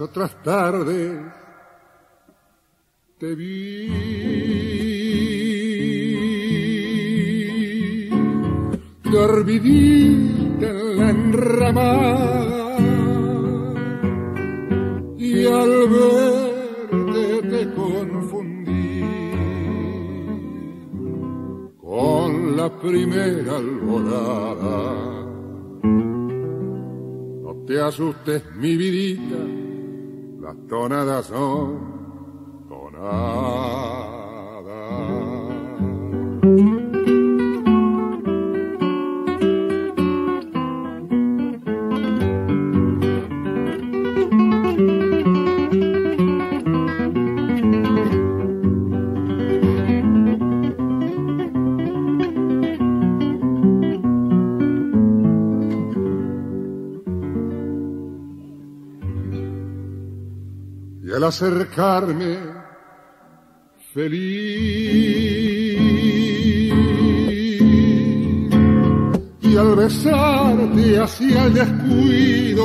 Otras tardes te vi. Dormidita en la enramada y al verte te confundí con la primera alborada. No te asustes, mi vidita tonadas son acercarme feliz. Y al besarte hacia el descuido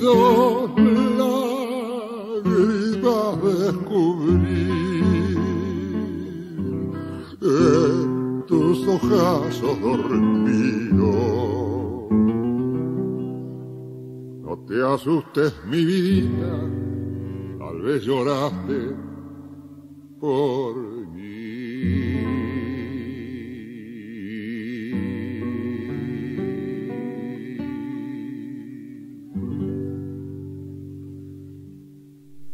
dos lágrimas descubrí. En tus ojazos dormidos te asustes, mi tal vez lloraste por mí.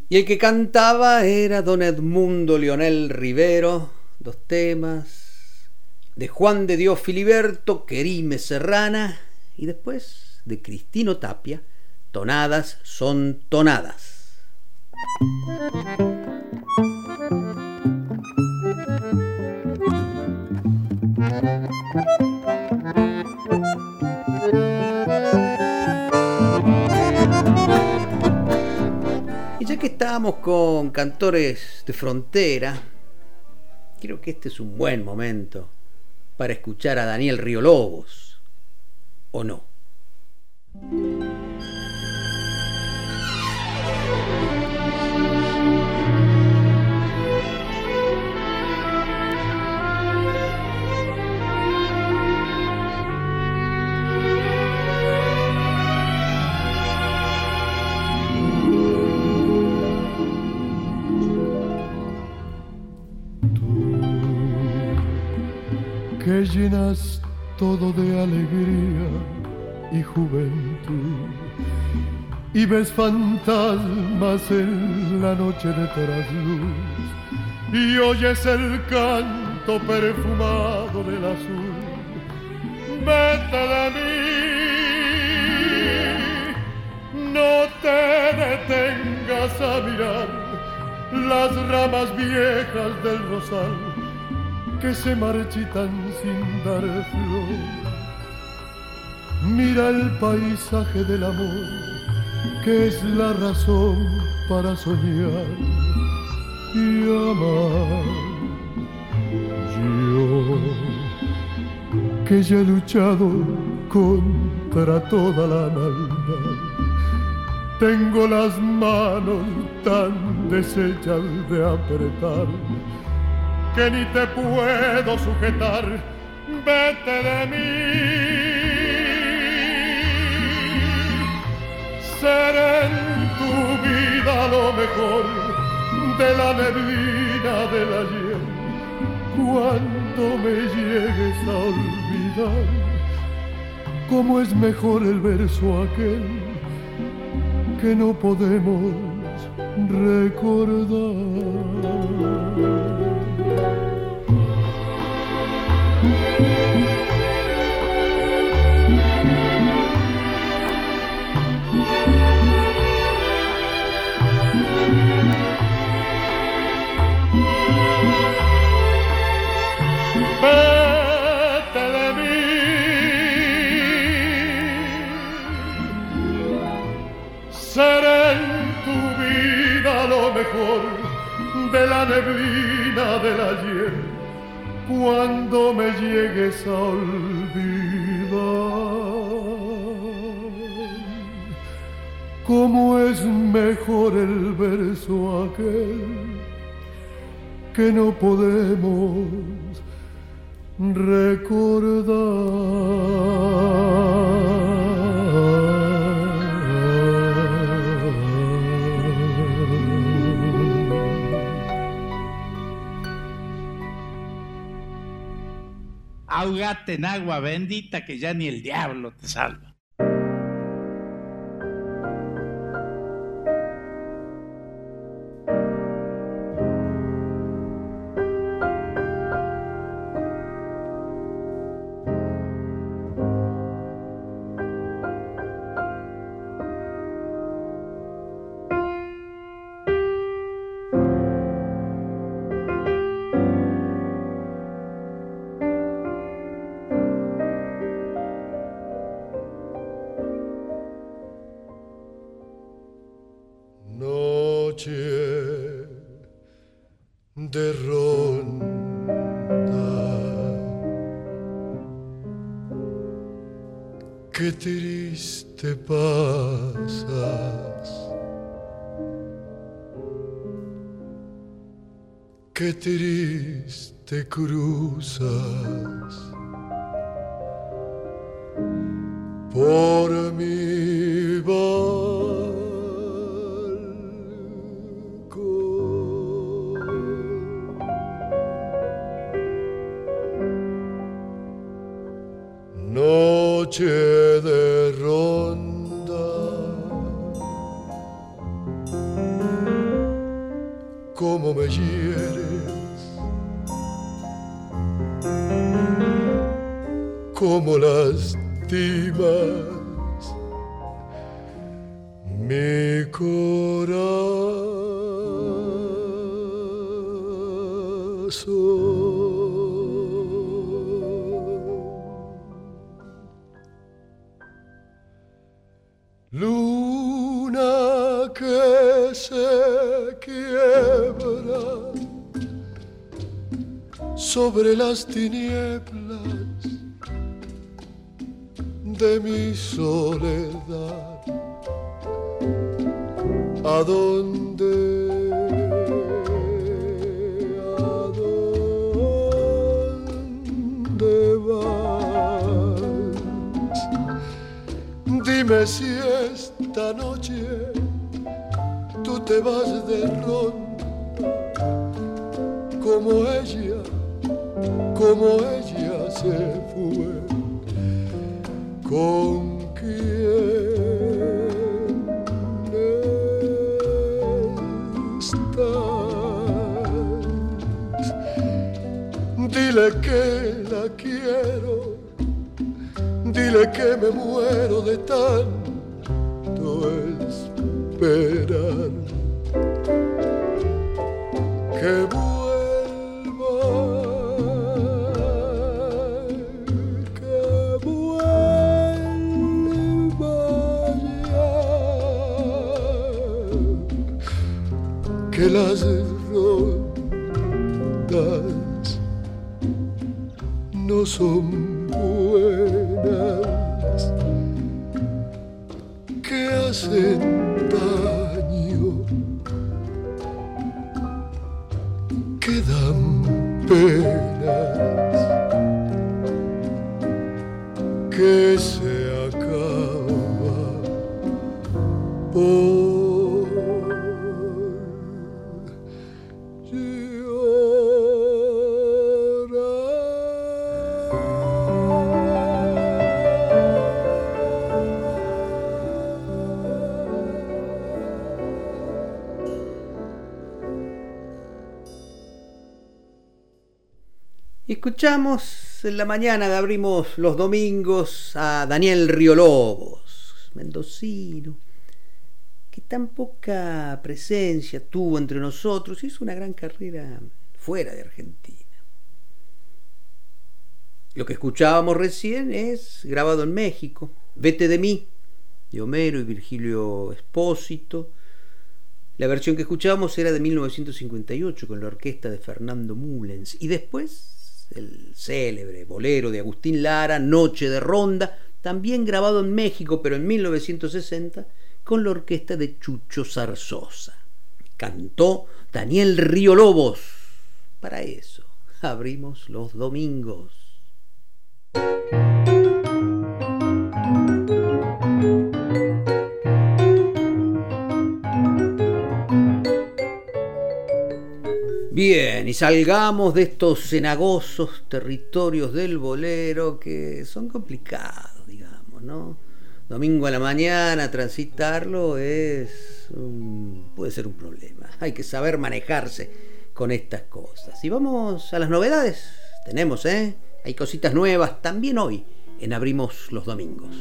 Y el que cantaba era don Edmundo Leonel Rivero, dos temas, de Juan de Dios Filiberto, Querime Serrana, y después de Cristino Tapia, tonadas son tonadas. Y ya que estamos con cantores de frontera, creo que este es un buen momento para escuchar a Daniel Río Lobos, ¿o no? Que llenas todo de alegría y juventud y ves fantasmas en la noche de luz y oyes el canto perfumado del azul. Vete de mí, no te detengas a mirar las ramas viejas del rosal que se marchitan sin dar flor. Mira el paisaje del amor, que es la razón para soñar y amar. que ya he luchado contra toda la maldad. Tengo las manos tan deshechas de apretar que ni te puedo sujetar. Vete de mí. Seré en tu vida lo mejor de la neblina del ayer. Cuando me llegues a olvidar, cómo es mejor el verso aquel que no podemos recordar. Mejor de la neblina del ayer cuando me llegues a olvidar. Cómo es mejor el verso aquel que no podemos recordar. Ahogate en agua bendita que ya ni el diablo te salva. Por mi sobre Escuchamos en la mañana, abrimos los domingos a Daniel Riolobos, mendocino, que tan poca presencia tuvo entre nosotros, hizo una gran carrera fuera de Argentina. Lo que escuchábamos recién es grabado en México, Vete de mí, de Homero y Virgilio Espósito. La versión que escuchábamos era de 1958 con la orquesta de Fernando Mullens y después el célebre bolero de Agustín Lara, Noche de Ronda, también grabado en México, pero en 1960, con la orquesta de Chucho Zarzosa. Cantó Daniel Río Lobos. Para eso abrimos los domingos. Bien, y salgamos de estos cenagosos territorios del bolero que son complicados, digamos, ¿no? Domingo a la mañana transitarlo es puede ser un problema. Hay que saber manejarse con estas cosas. Y vamos a las novedades. Tenemos, ¿eh? Hay cositas nuevas también hoy en Abrimos los Domingos.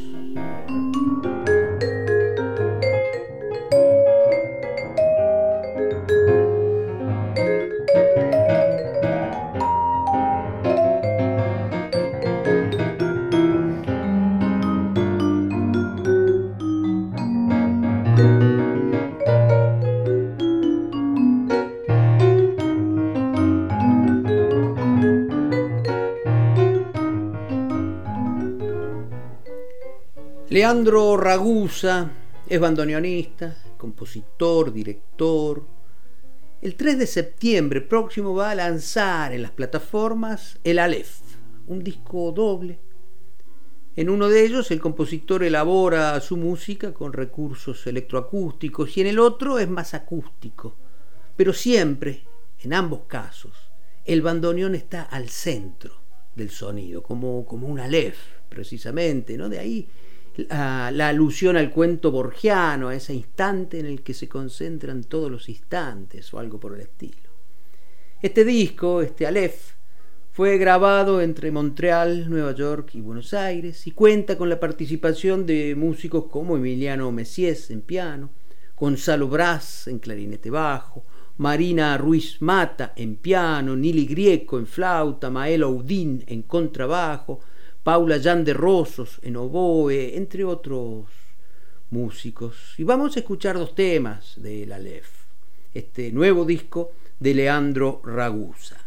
Leandro Ragusa es bandoneonista, compositor, director. El 3 de septiembre próximo va a lanzar en las plataformas El Aleph, un disco doble. En uno de ellos el compositor elabora su música con recursos electroacústicos y en el otro es más acústico. Pero siempre, en ambos casos, el bandoneón está al centro del sonido, como, como un Aleph, precisamente, ¿no? De ahí la, alusión al cuento borgiano, a ese instante en el que se concentran todos los instantes o algo por el estilo. Este disco, este Aleph, fue grabado entre Montreal, Nueva York y Buenos Aires y cuenta con la participación de músicos como Emiliano Messies en piano, Gonzalo Brás en clarinete bajo, Marina Ruiz Mata en piano, Nili Grieco en flauta, Mael Oudin en contrabajo, Paula Jan de Rosos en oboe, entre otros músicos. Y vamos a escuchar dos temas de la este nuevo disco de Leandro Ragusa.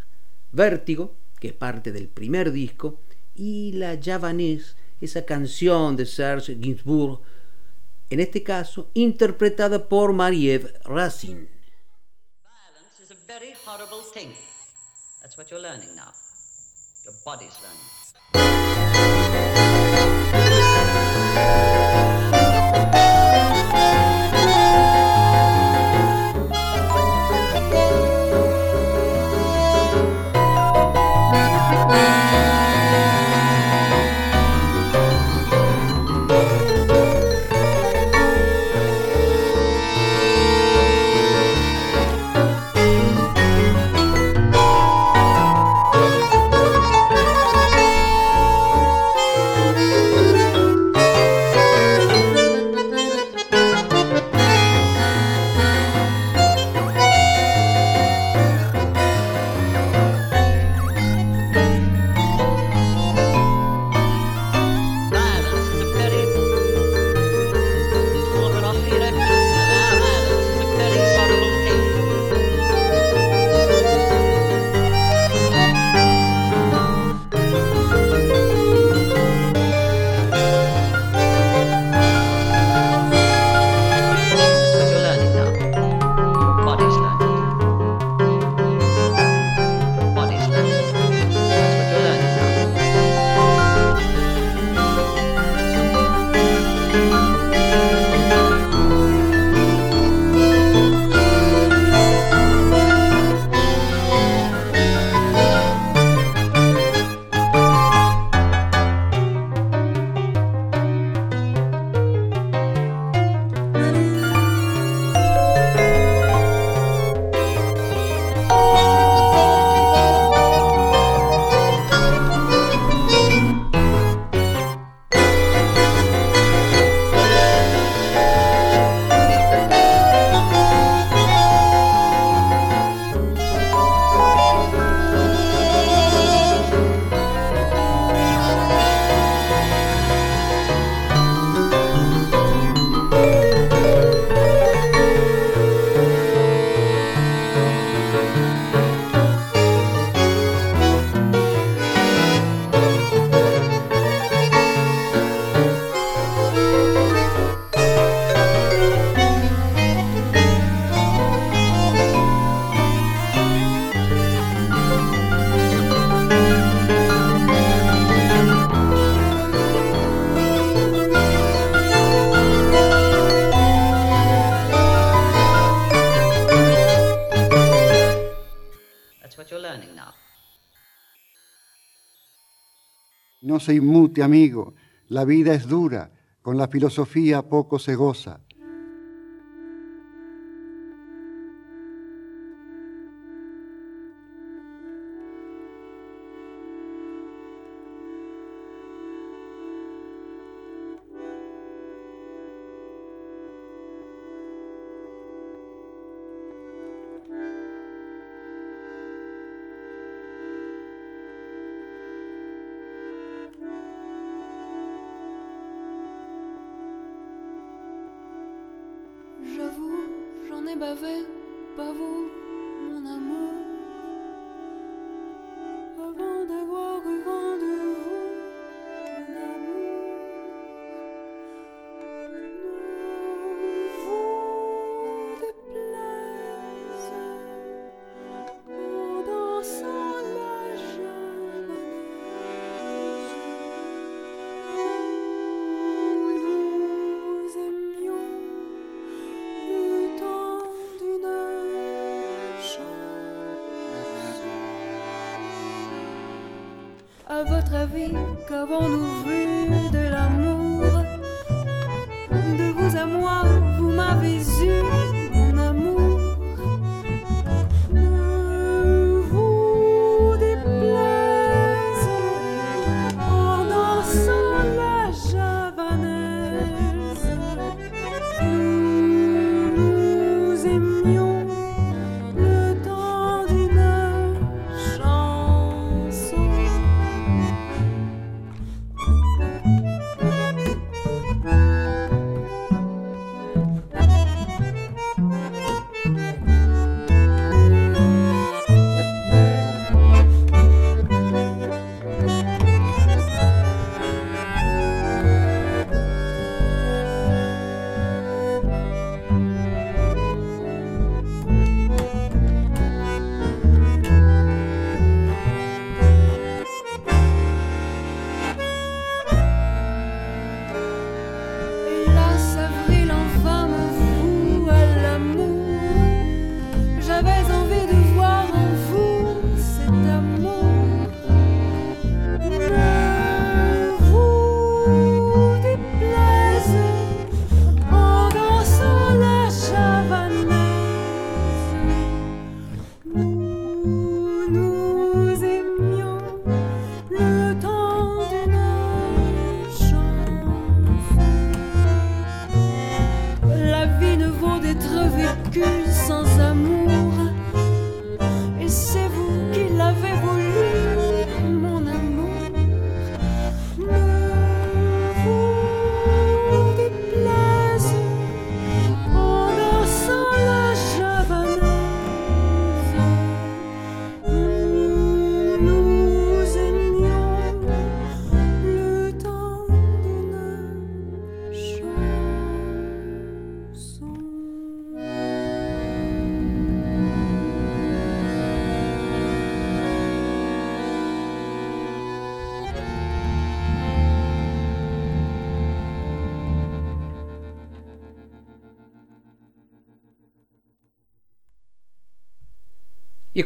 Vértigo, que es parte del primer disco, y La Javanese, esa canción de Serge Gainsbourg, en este caso interpretada por Marie Racine. Violence is a very horrible thing. That's what you're learning now. Your body's learning. No se inmute, amigo. La vida es dura, con la filosofía poco se goza. Qu'avons-nous vu de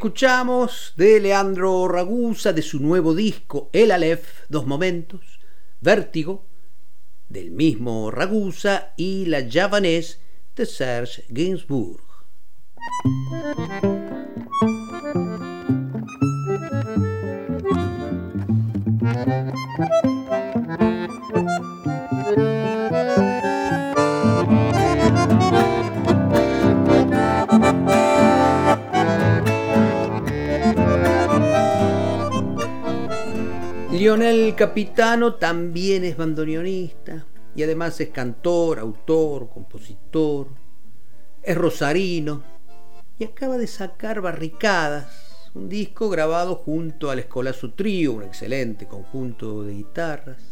escuchamos de Leandro Ragusa, de su nuevo disco El Aleph, Dos Momentos, Vértigo, del mismo Ragusa, y La Javanese de Serge Gainsbourg. Lionel Capitano también es bandoneonista y además es cantor, autor, compositor, es rosarino y acaba de sacar Barricadas, un disco grabado junto al Escolazo Trío, un excelente conjunto de guitarras.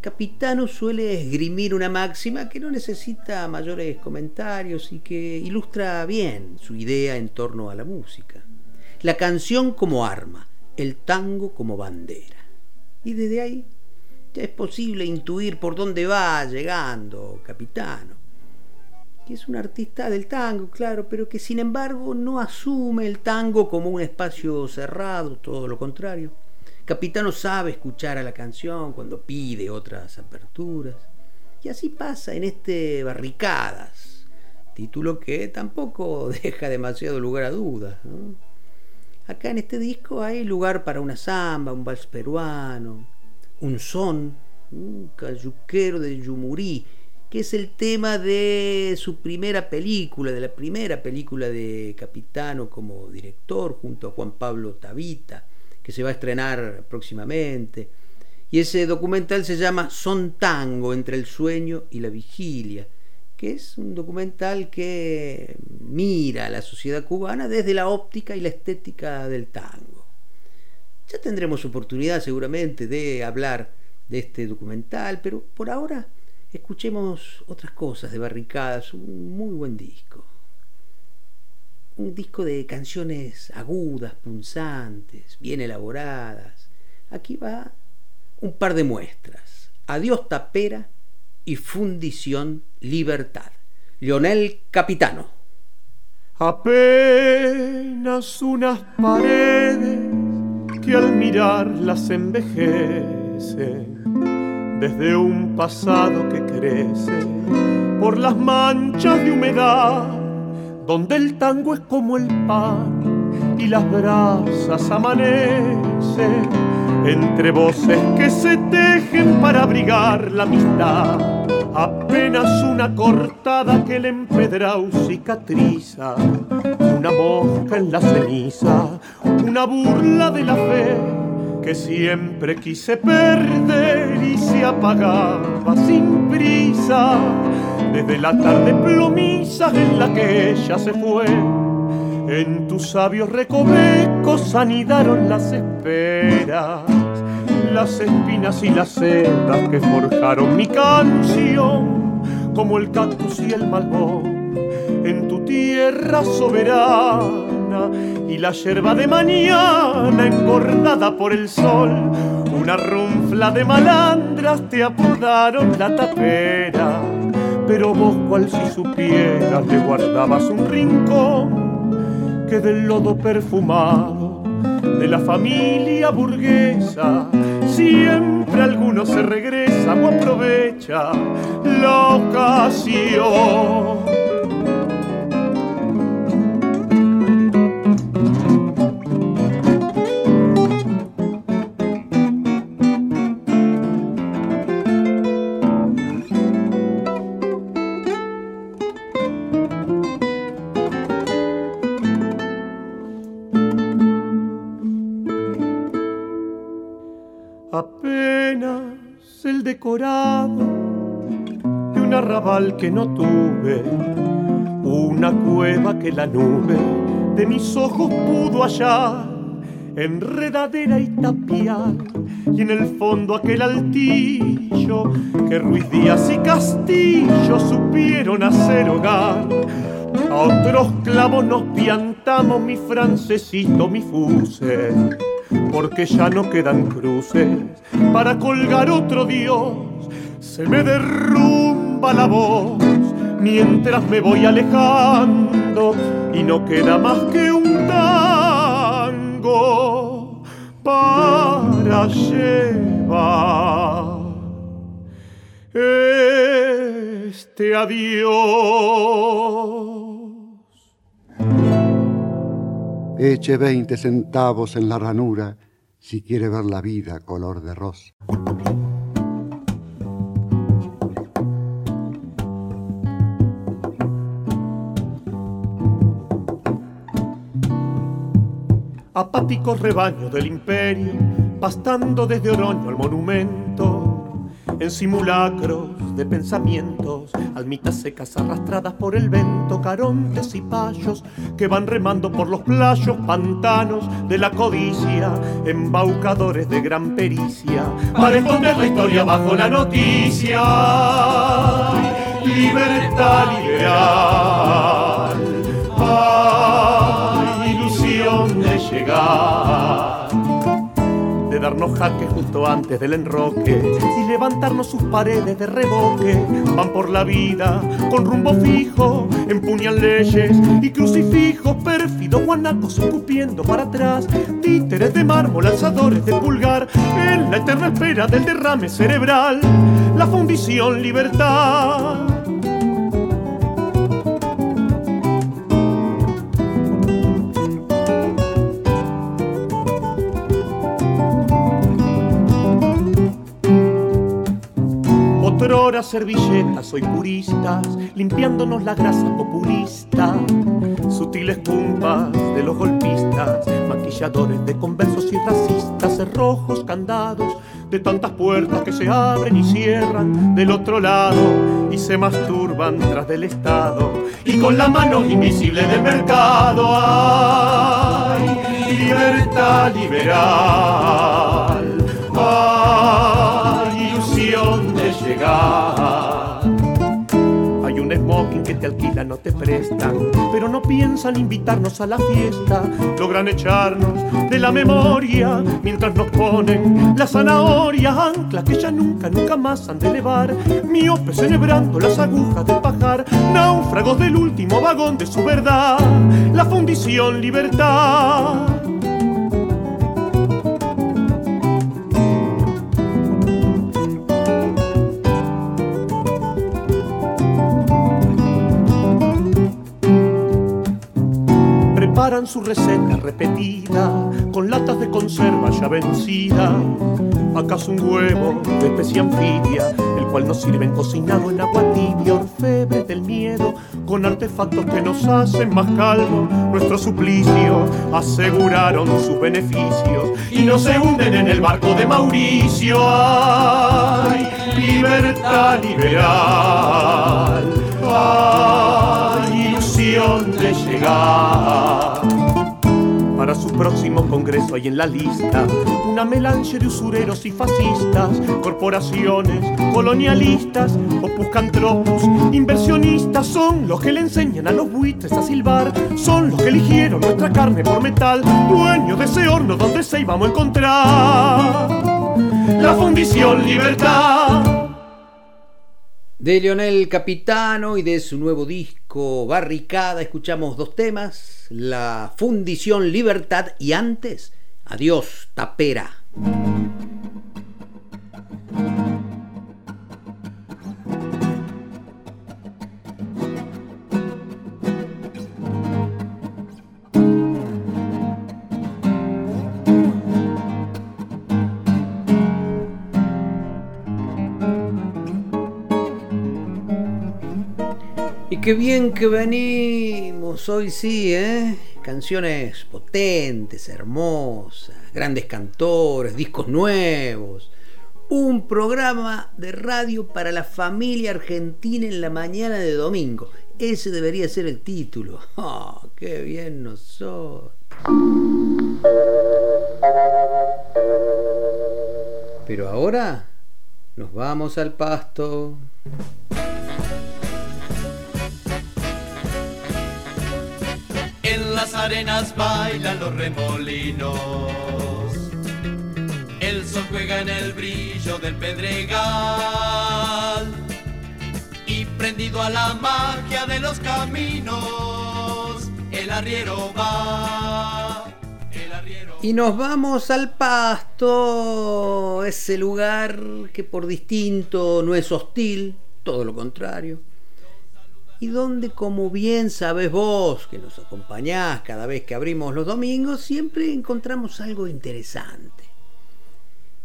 Capitano suele esgrimir una máxima que no necesita mayores comentarios y que ilustra bien su idea en torno a la música. La canción como arma, el tango como bandera. Y desde ahí ya es posible intuir por dónde va llegando Capitano, que es un artista del tango, claro, pero que sin embargo no asume el tango como un espacio cerrado, todo lo contrario. Capitano sabe escuchar a la canción cuando pide otras aperturas. Y así pasa en este Barricadas, título que tampoco deja demasiado lugar a dudas. Acá en este disco hay lugar para una samba, un vals peruano, un son, un cayuquero de Yumurí, que es el tema de su primera película, de la primera película de Capitano como director, junto a Juan Pablo Tavita, que se va a estrenar próximamente. Y ese documental se llama Son Tango entre el sueño y la vigilia, que es un documental que mira a la sociedad cubana desde la óptica y la estética del tango. Ya tendremos oportunidad seguramente de hablar de este documental, pero por ahora escuchemos otras cosas de Barricadas, un muy buen disco. Un disco de canciones agudas, punzantes, bien elaboradas. Aquí va un par de muestras. Adiós Tapera y Fundición Libertad. Lionel Capitano. Apenas unas paredes que al mirarlas envejecen desde un pasado que crece por las manchas de humedad, donde el tango es como el pan y las brasas amanecen entre voces que se tejen para abrigar la amistad. Apenas una cortada que el empedrado cicatriza, una mosca en la ceniza, una burla de la fe que siempre quise perder y se apagaba sin prisa desde la tarde plomiza en la que ella se fue. En tus sabios recovecos anidaron las esperas, las espinas y las sedas que forjaron mi canción, como el cactus y el malvón en tu tierra soberana y la yerba de mañana engordada por el sol. Una runfla de malandras te apodaron la tapera, pero vos cual si supieras le guardabas un rincón del lodo perfumado de la familia burguesa siempre alguno se regresa o aprovecha la ocasión. De un arrabal que no tuve, una cueva que la nube de mis ojos pudo hallar, enredadera y tapial, y en el fondo aquel altillo que Ruiz Díaz y Castillo supieron hacer hogar. A otros clavos nos piantamos mi francesito, mi fuse, porque ya no quedan cruces para colgar otro Dios. Se me derrumba la voz mientras me voy alejando y no queda más que un tango para llevar este adiós. Eche 20 centavos en la ranura si quiere ver la vida color de rosa. Apáticos rebaños del imperio, pastando desde Oroño al monumento, en simulacros de pensamientos, almitas secas arrastradas por el vento, carontes y payos que van remando por los playos pantanos de la codicia, embaucadores de gran pericia, para esconder la historia bajo la noticia. Libertad liberal, darnos jaque justo antes del enroque y levantarnos sus paredes de reboque. Van por la vida con rumbo fijo, empuñan leyes y crucifijos pérfidos guanacos escupiendo para atrás, títeres de mármol, alzadores de pulgar, en la eterna espera del derrame cerebral, la fundición libertad. Otrora servilletas, soy puristas, limpiándonos la grasa populista. Sutiles cumpas de los golpistas, maquilladores de conversos y racistas, cerrojos, candados de tantas puertas que se abren y cierran del otro lado y se masturban tras del Estado y con la mano invisible del mercado. ¡Ay! Libertad liberal. Hay un smoking que te alquila, no te prestan, pero no piensan invitarnos a la fiesta. Logran echarnos de la memoria mientras nos ponen la zanahoria, anclas que ya nunca, nunca más han de elevar. Miopes celebrando las agujas del pajar, náufragos del último vagón de su verdad, la fundición libertad. Preparan su receta repetida con latas de conserva ya vencida. ¿Acaso un huevo de especie anfibia, el cual nos sirven cocinado en agua tibia, orfebre del miedo, con artefactos que nos hacen más calmos? Nuestro suplicio aseguraron sus beneficios y no se hunden en el barco de Mauricio. ¡Ay, libertad liberal! ¡Ay, ilusión de llegar! Próximo congreso hay en la lista una melange de usureros y fascistas, corporaciones colonialistas, opuscantropos, inversionistas, son los que le enseñan a los buitres a silbar, son los que eligieron nuestra carne por metal, dueños de ese horno donde se íbamos a encontrar la fundición libertad. De Leonel Capitano y de su nuevo disco Barricada escuchamos dos temas, La Fundición Libertad y antes, Adiós Tapera. Qué bien que venimos hoy sí, ¿eh? Canciones potentes, hermosas, grandes cantores, discos nuevos. Un programa de radio para la familia argentina en la mañana de domingo. Ese debería ser el título. ¡Oh, qué bien nosotros! Pero ahora nos vamos al pasto. Las arenas bailan los remolinos. El sol juega en el brillo del pedregal. Y prendido a la magia de los caminos, el arriero va. Y nos vamos al pasto, ese lugar que por distinto no es hostil, todo lo contrario. Y donde, como bien sabes vos, que nos acompañás cada vez que abrimos los domingos, siempre encontramos algo interesante.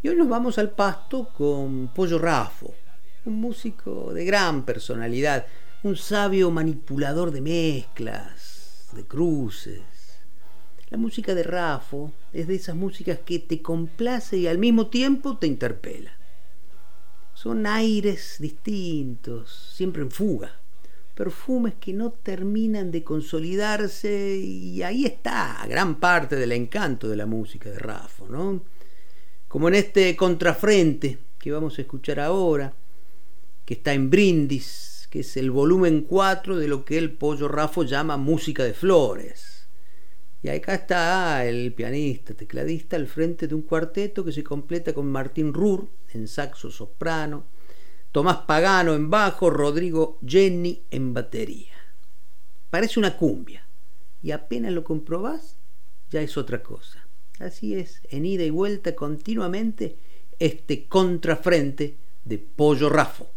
Y hoy nos vamos al pasto con Pollo Rafo, un músico de gran personalidad, un sabio manipulador de mezclas, de cruces. La música de Rafo es de esas músicas que te complace y al mismo tiempo te interpela. Son aires distintos, siempre en fuga, perfumes que no terminan de consolidarse y ahí está gran parte del encanto de la música de Rafo, ¿no? Como en este contrafrente que vamos a escuchar ahora, que está en Brindis, que es el volumen 4 de lo que el Pollo Rafo llama música de flores. Y acá está el pianista, tecladista, al frente de un cuarteto que se completa con Martín Rur en saxo soprano, Tomás Pagano en bajo, Rodrigo Jenny en batería. Parece una cumbia y apenas lo comprobás, ya es otra cosa. Así es, en ida y vuelta continuamente este contrafrente de Pollo Rafo.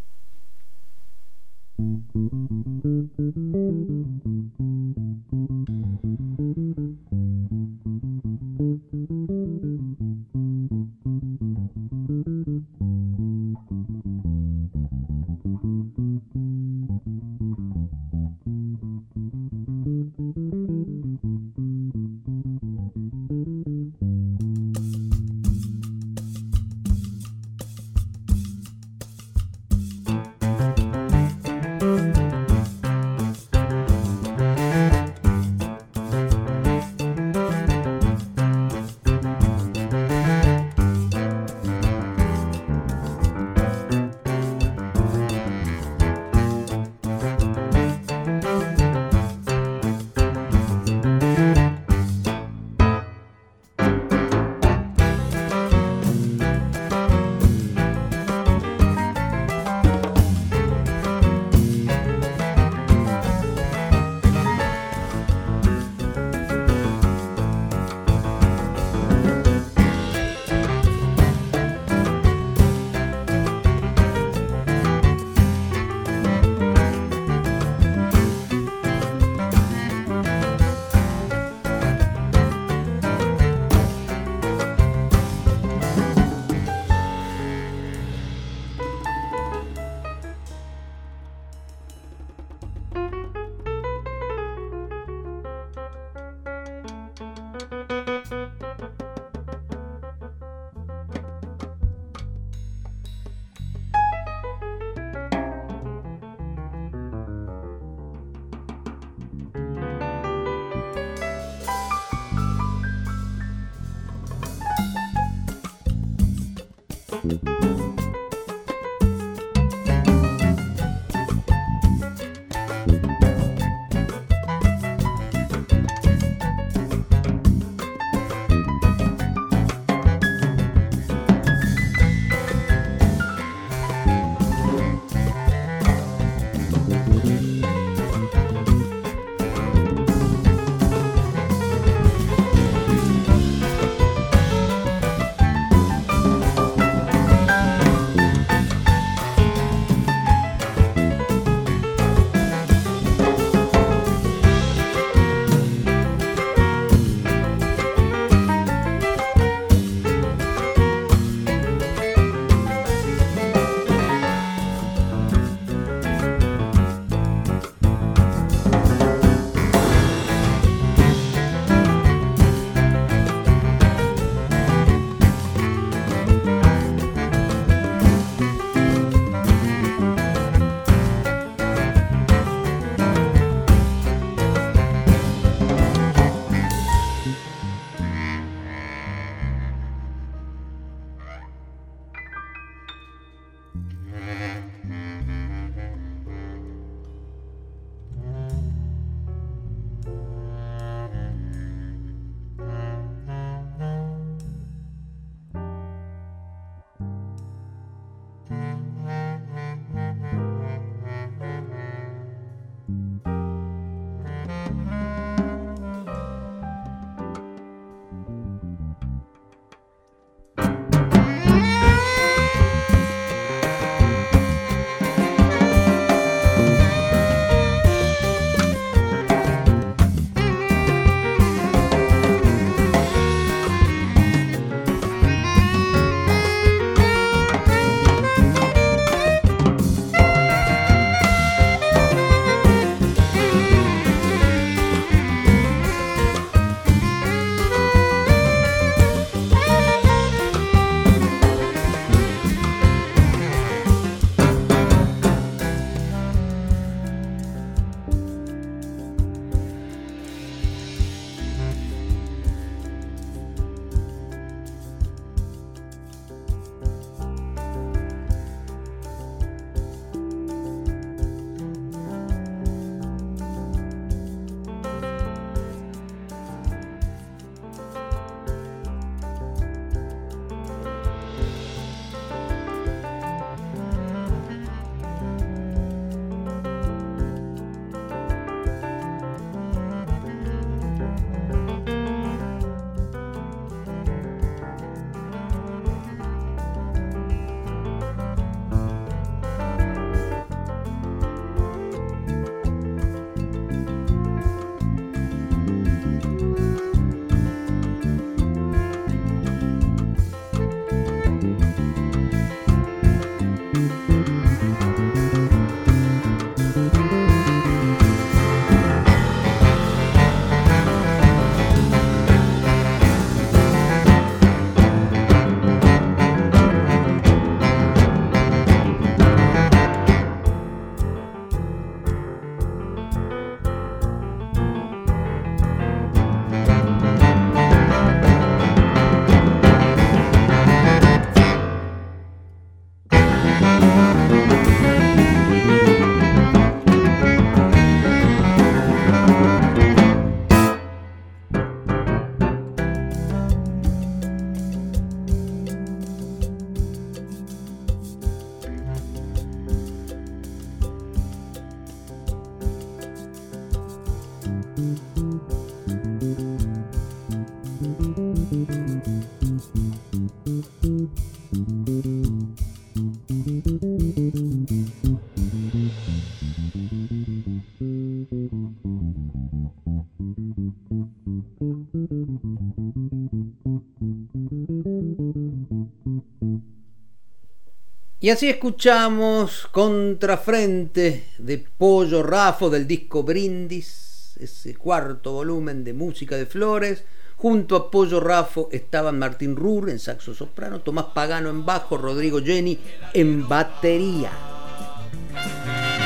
Y así escuchamos Contrafrente de Pollo Rafo del disco Brindis, ese cuarto volumen de música de flores. Junto a Pollo Rafo estaban Martín Rur en saxo soprano, Tomás Pagano en bajo, Rodrigo Jenny en batería.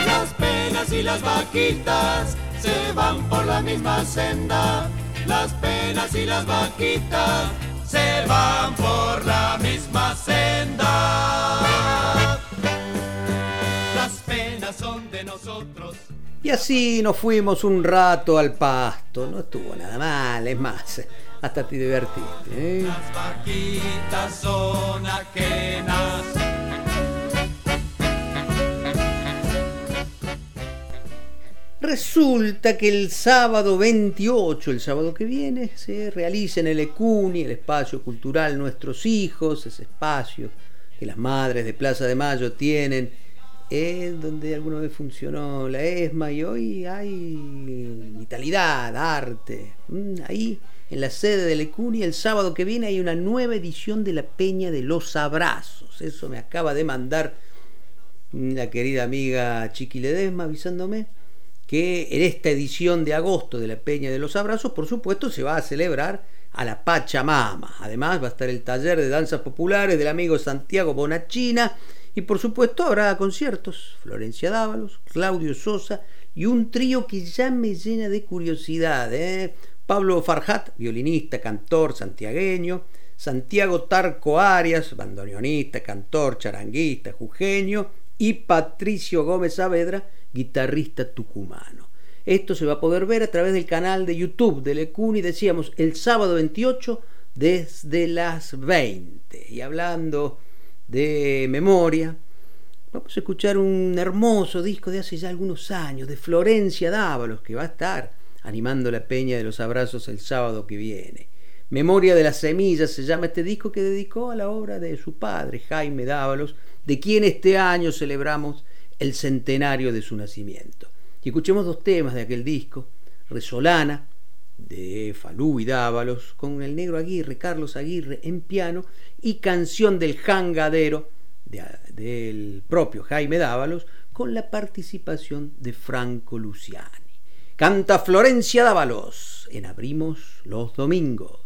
Las penas y las vaquitas se van por la misma senda. Las penas y las vaquitas se van por la misma senda. Penas son de nosotros. Y así nos fuimos un rato al pasto. No estuvo nada mal, es más, hasta te divertiste. ¿eh? Las vaquitas son ajenas. Resulta que el sábado 28, el sábado que viene, se realiza en el ECUNI, el espacio cultural Nuestros Hijos, ese espacio que las madres de Plaza de Mayo tienen, es donde alguna vez funcionó la ESMA y hoy hay vitalidad, arte. Mm, Ahí, en la sede del ECUNI, el sábado que viene hay una nueva edición de la Peña de los Abrazos. Eso me acaba de mandar la querida amiga Chiqui Ledesma avisándome que en esta edición de agosto de la Peña de los Abrazos, por supuesto, se va a celebrar a la Pachamama. Además, va a estar el taller de danzas populares del amigo Santiago Bonachina y, por supuesto, habrá conciertos. Florencia Dávalos, Claudio Sosa y un trío que ya me llena de curiosidad. ¿eh? Pablo Farjat, violinista, cantor santiagueño. Santiago Tarco Arias, bandoneonista, cantor, charanguista, jujeño. Y Patricio Gómez Saavedra, guitarrista tucumano. Esto se va a poder ver a través del canal de YouTube de Lecuni, decíamos, el sábado 28 desde las 20. Y hablando de memoria, vamos a escuchar un hermoso disco de hace ya algunos años, de Florencia Dávalos, que va a estar animando la Peña de los Abrazos el sábado que viene. Memoria de las Semillas se llama este disco que dedicó a la obra de su padre, Jaime Dávalos, de quien este año celebramos el centenario de su nacimiento. Y escuchemos dos temas de aquel disco, Resolana, de Falú y Dávalos, con el negro Aguirre, Carlos Aguirre en piano, y Canción del Jangadero, de- del propio Jaime Dávalos, con la participación de Franco Luciani. Canta Florencia Dávalos en Abrimos los Domingos.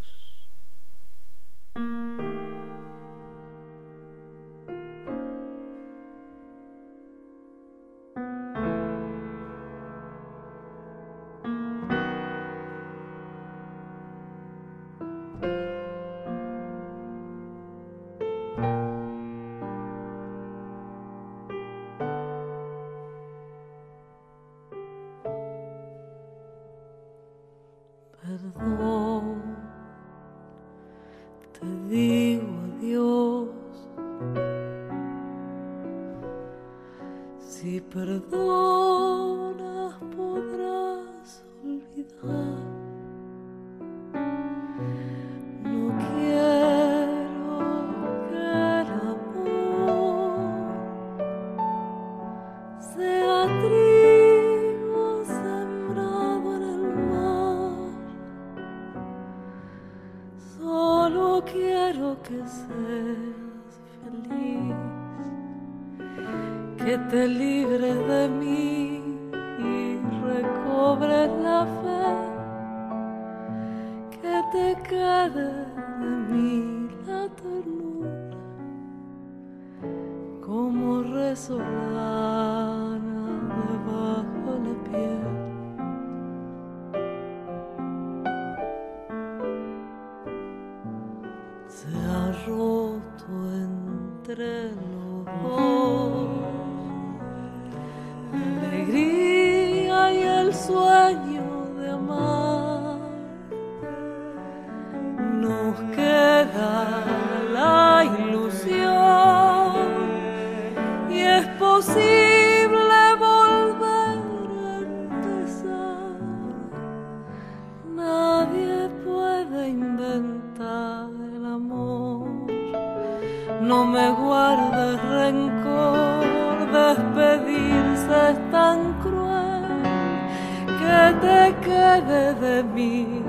que te quede de mí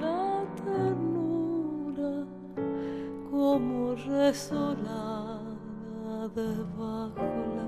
la ternura como resonada debajo la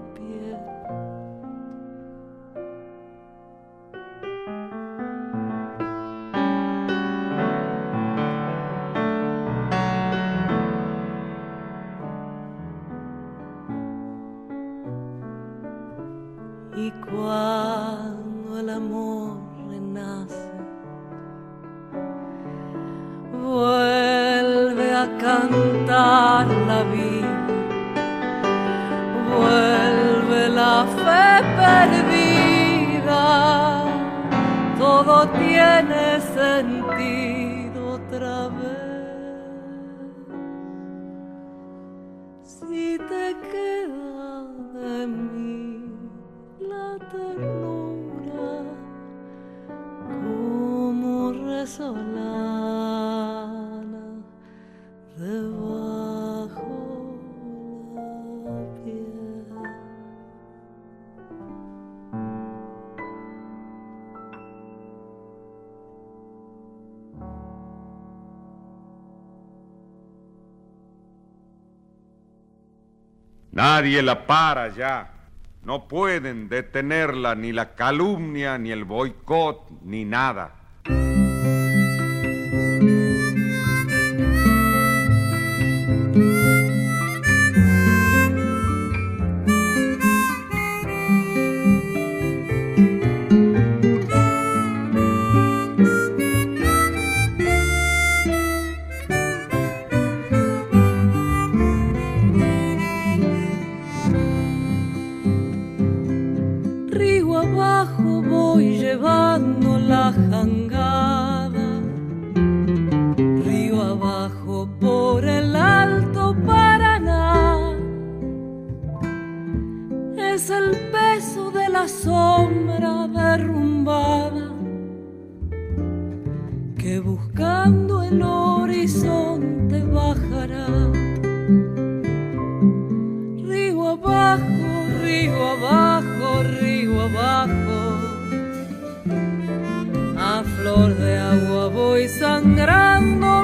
Nadie la para ya. No pueden detenerla ni la calumnia, ni el boicot, ni nada.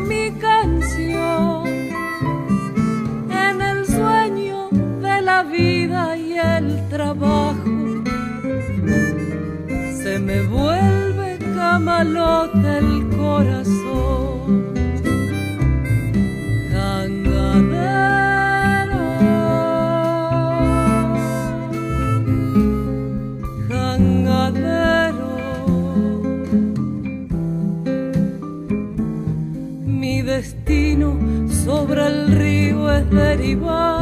mi canción en el sueño de la vida y el trabajo. Se me vuelve camalote el corazón. sembra il rio e arriva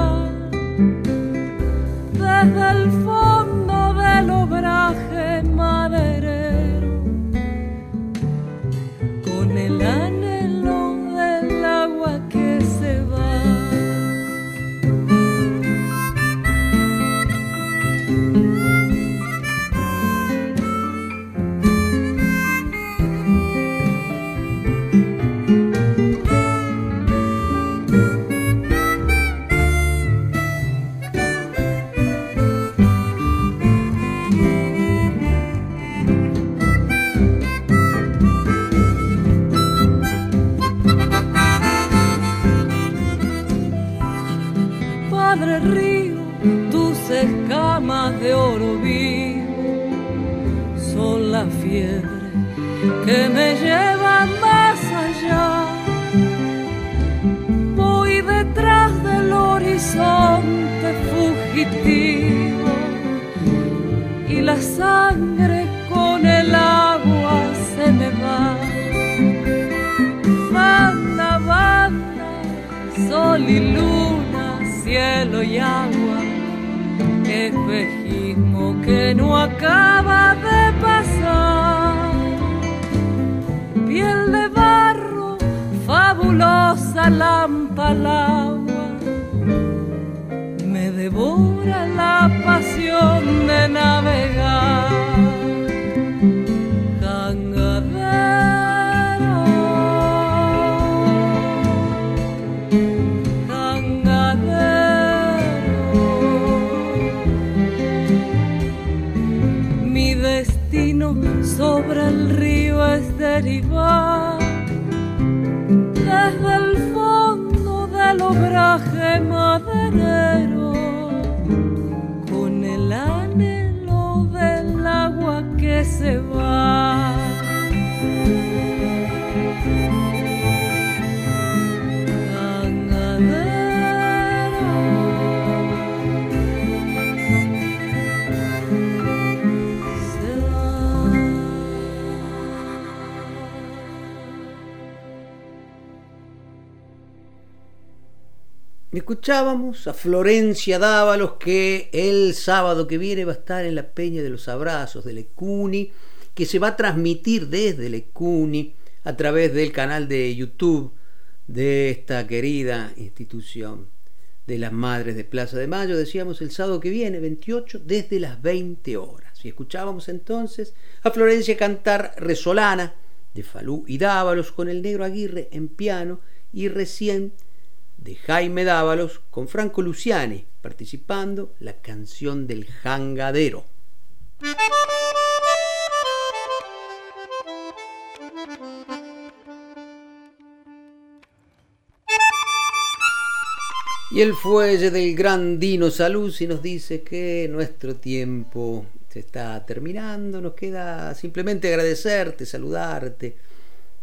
Escuchábamos a Florencia Dávalos que el sábado que viene va a estar en la Peña de los Abrazos de Lecuni, que se va a transmitir desde Lecuni a través del canal de YouTube de esta querida institución de las Madres de Plaza de Mayo, decíamos el sábado que viene, 28, desde las 20 horas. Y escuchábamos entonces a Florencia cantar Resolana de Falú y Dávalos con el negro Aguirre en piano y recién de Jaime Dávalos con Franco Luciani participando la canción del jangadero. Y el fuelle del gran Dino Saluzzi nos dice que nuestro tiempo se está terminando, nos queda simplemente agradecerte, saludarte,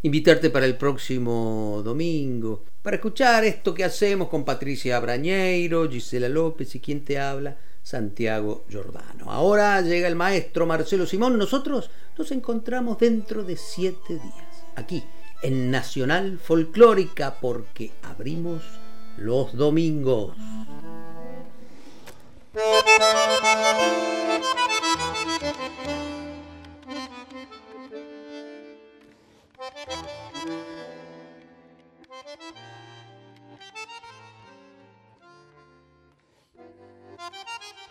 invitarte para el próximo domingo, para escuchar esto que hacemos con Patricia Brañeiro, Gisela López y quien te habla, Santiago Giordano. Ahora llega el maestro Marcelo Simón, nosotros nos encontramos dentro de siete días, aquí en Nacional Folclórica, porque abrimos los domingos. Thank you.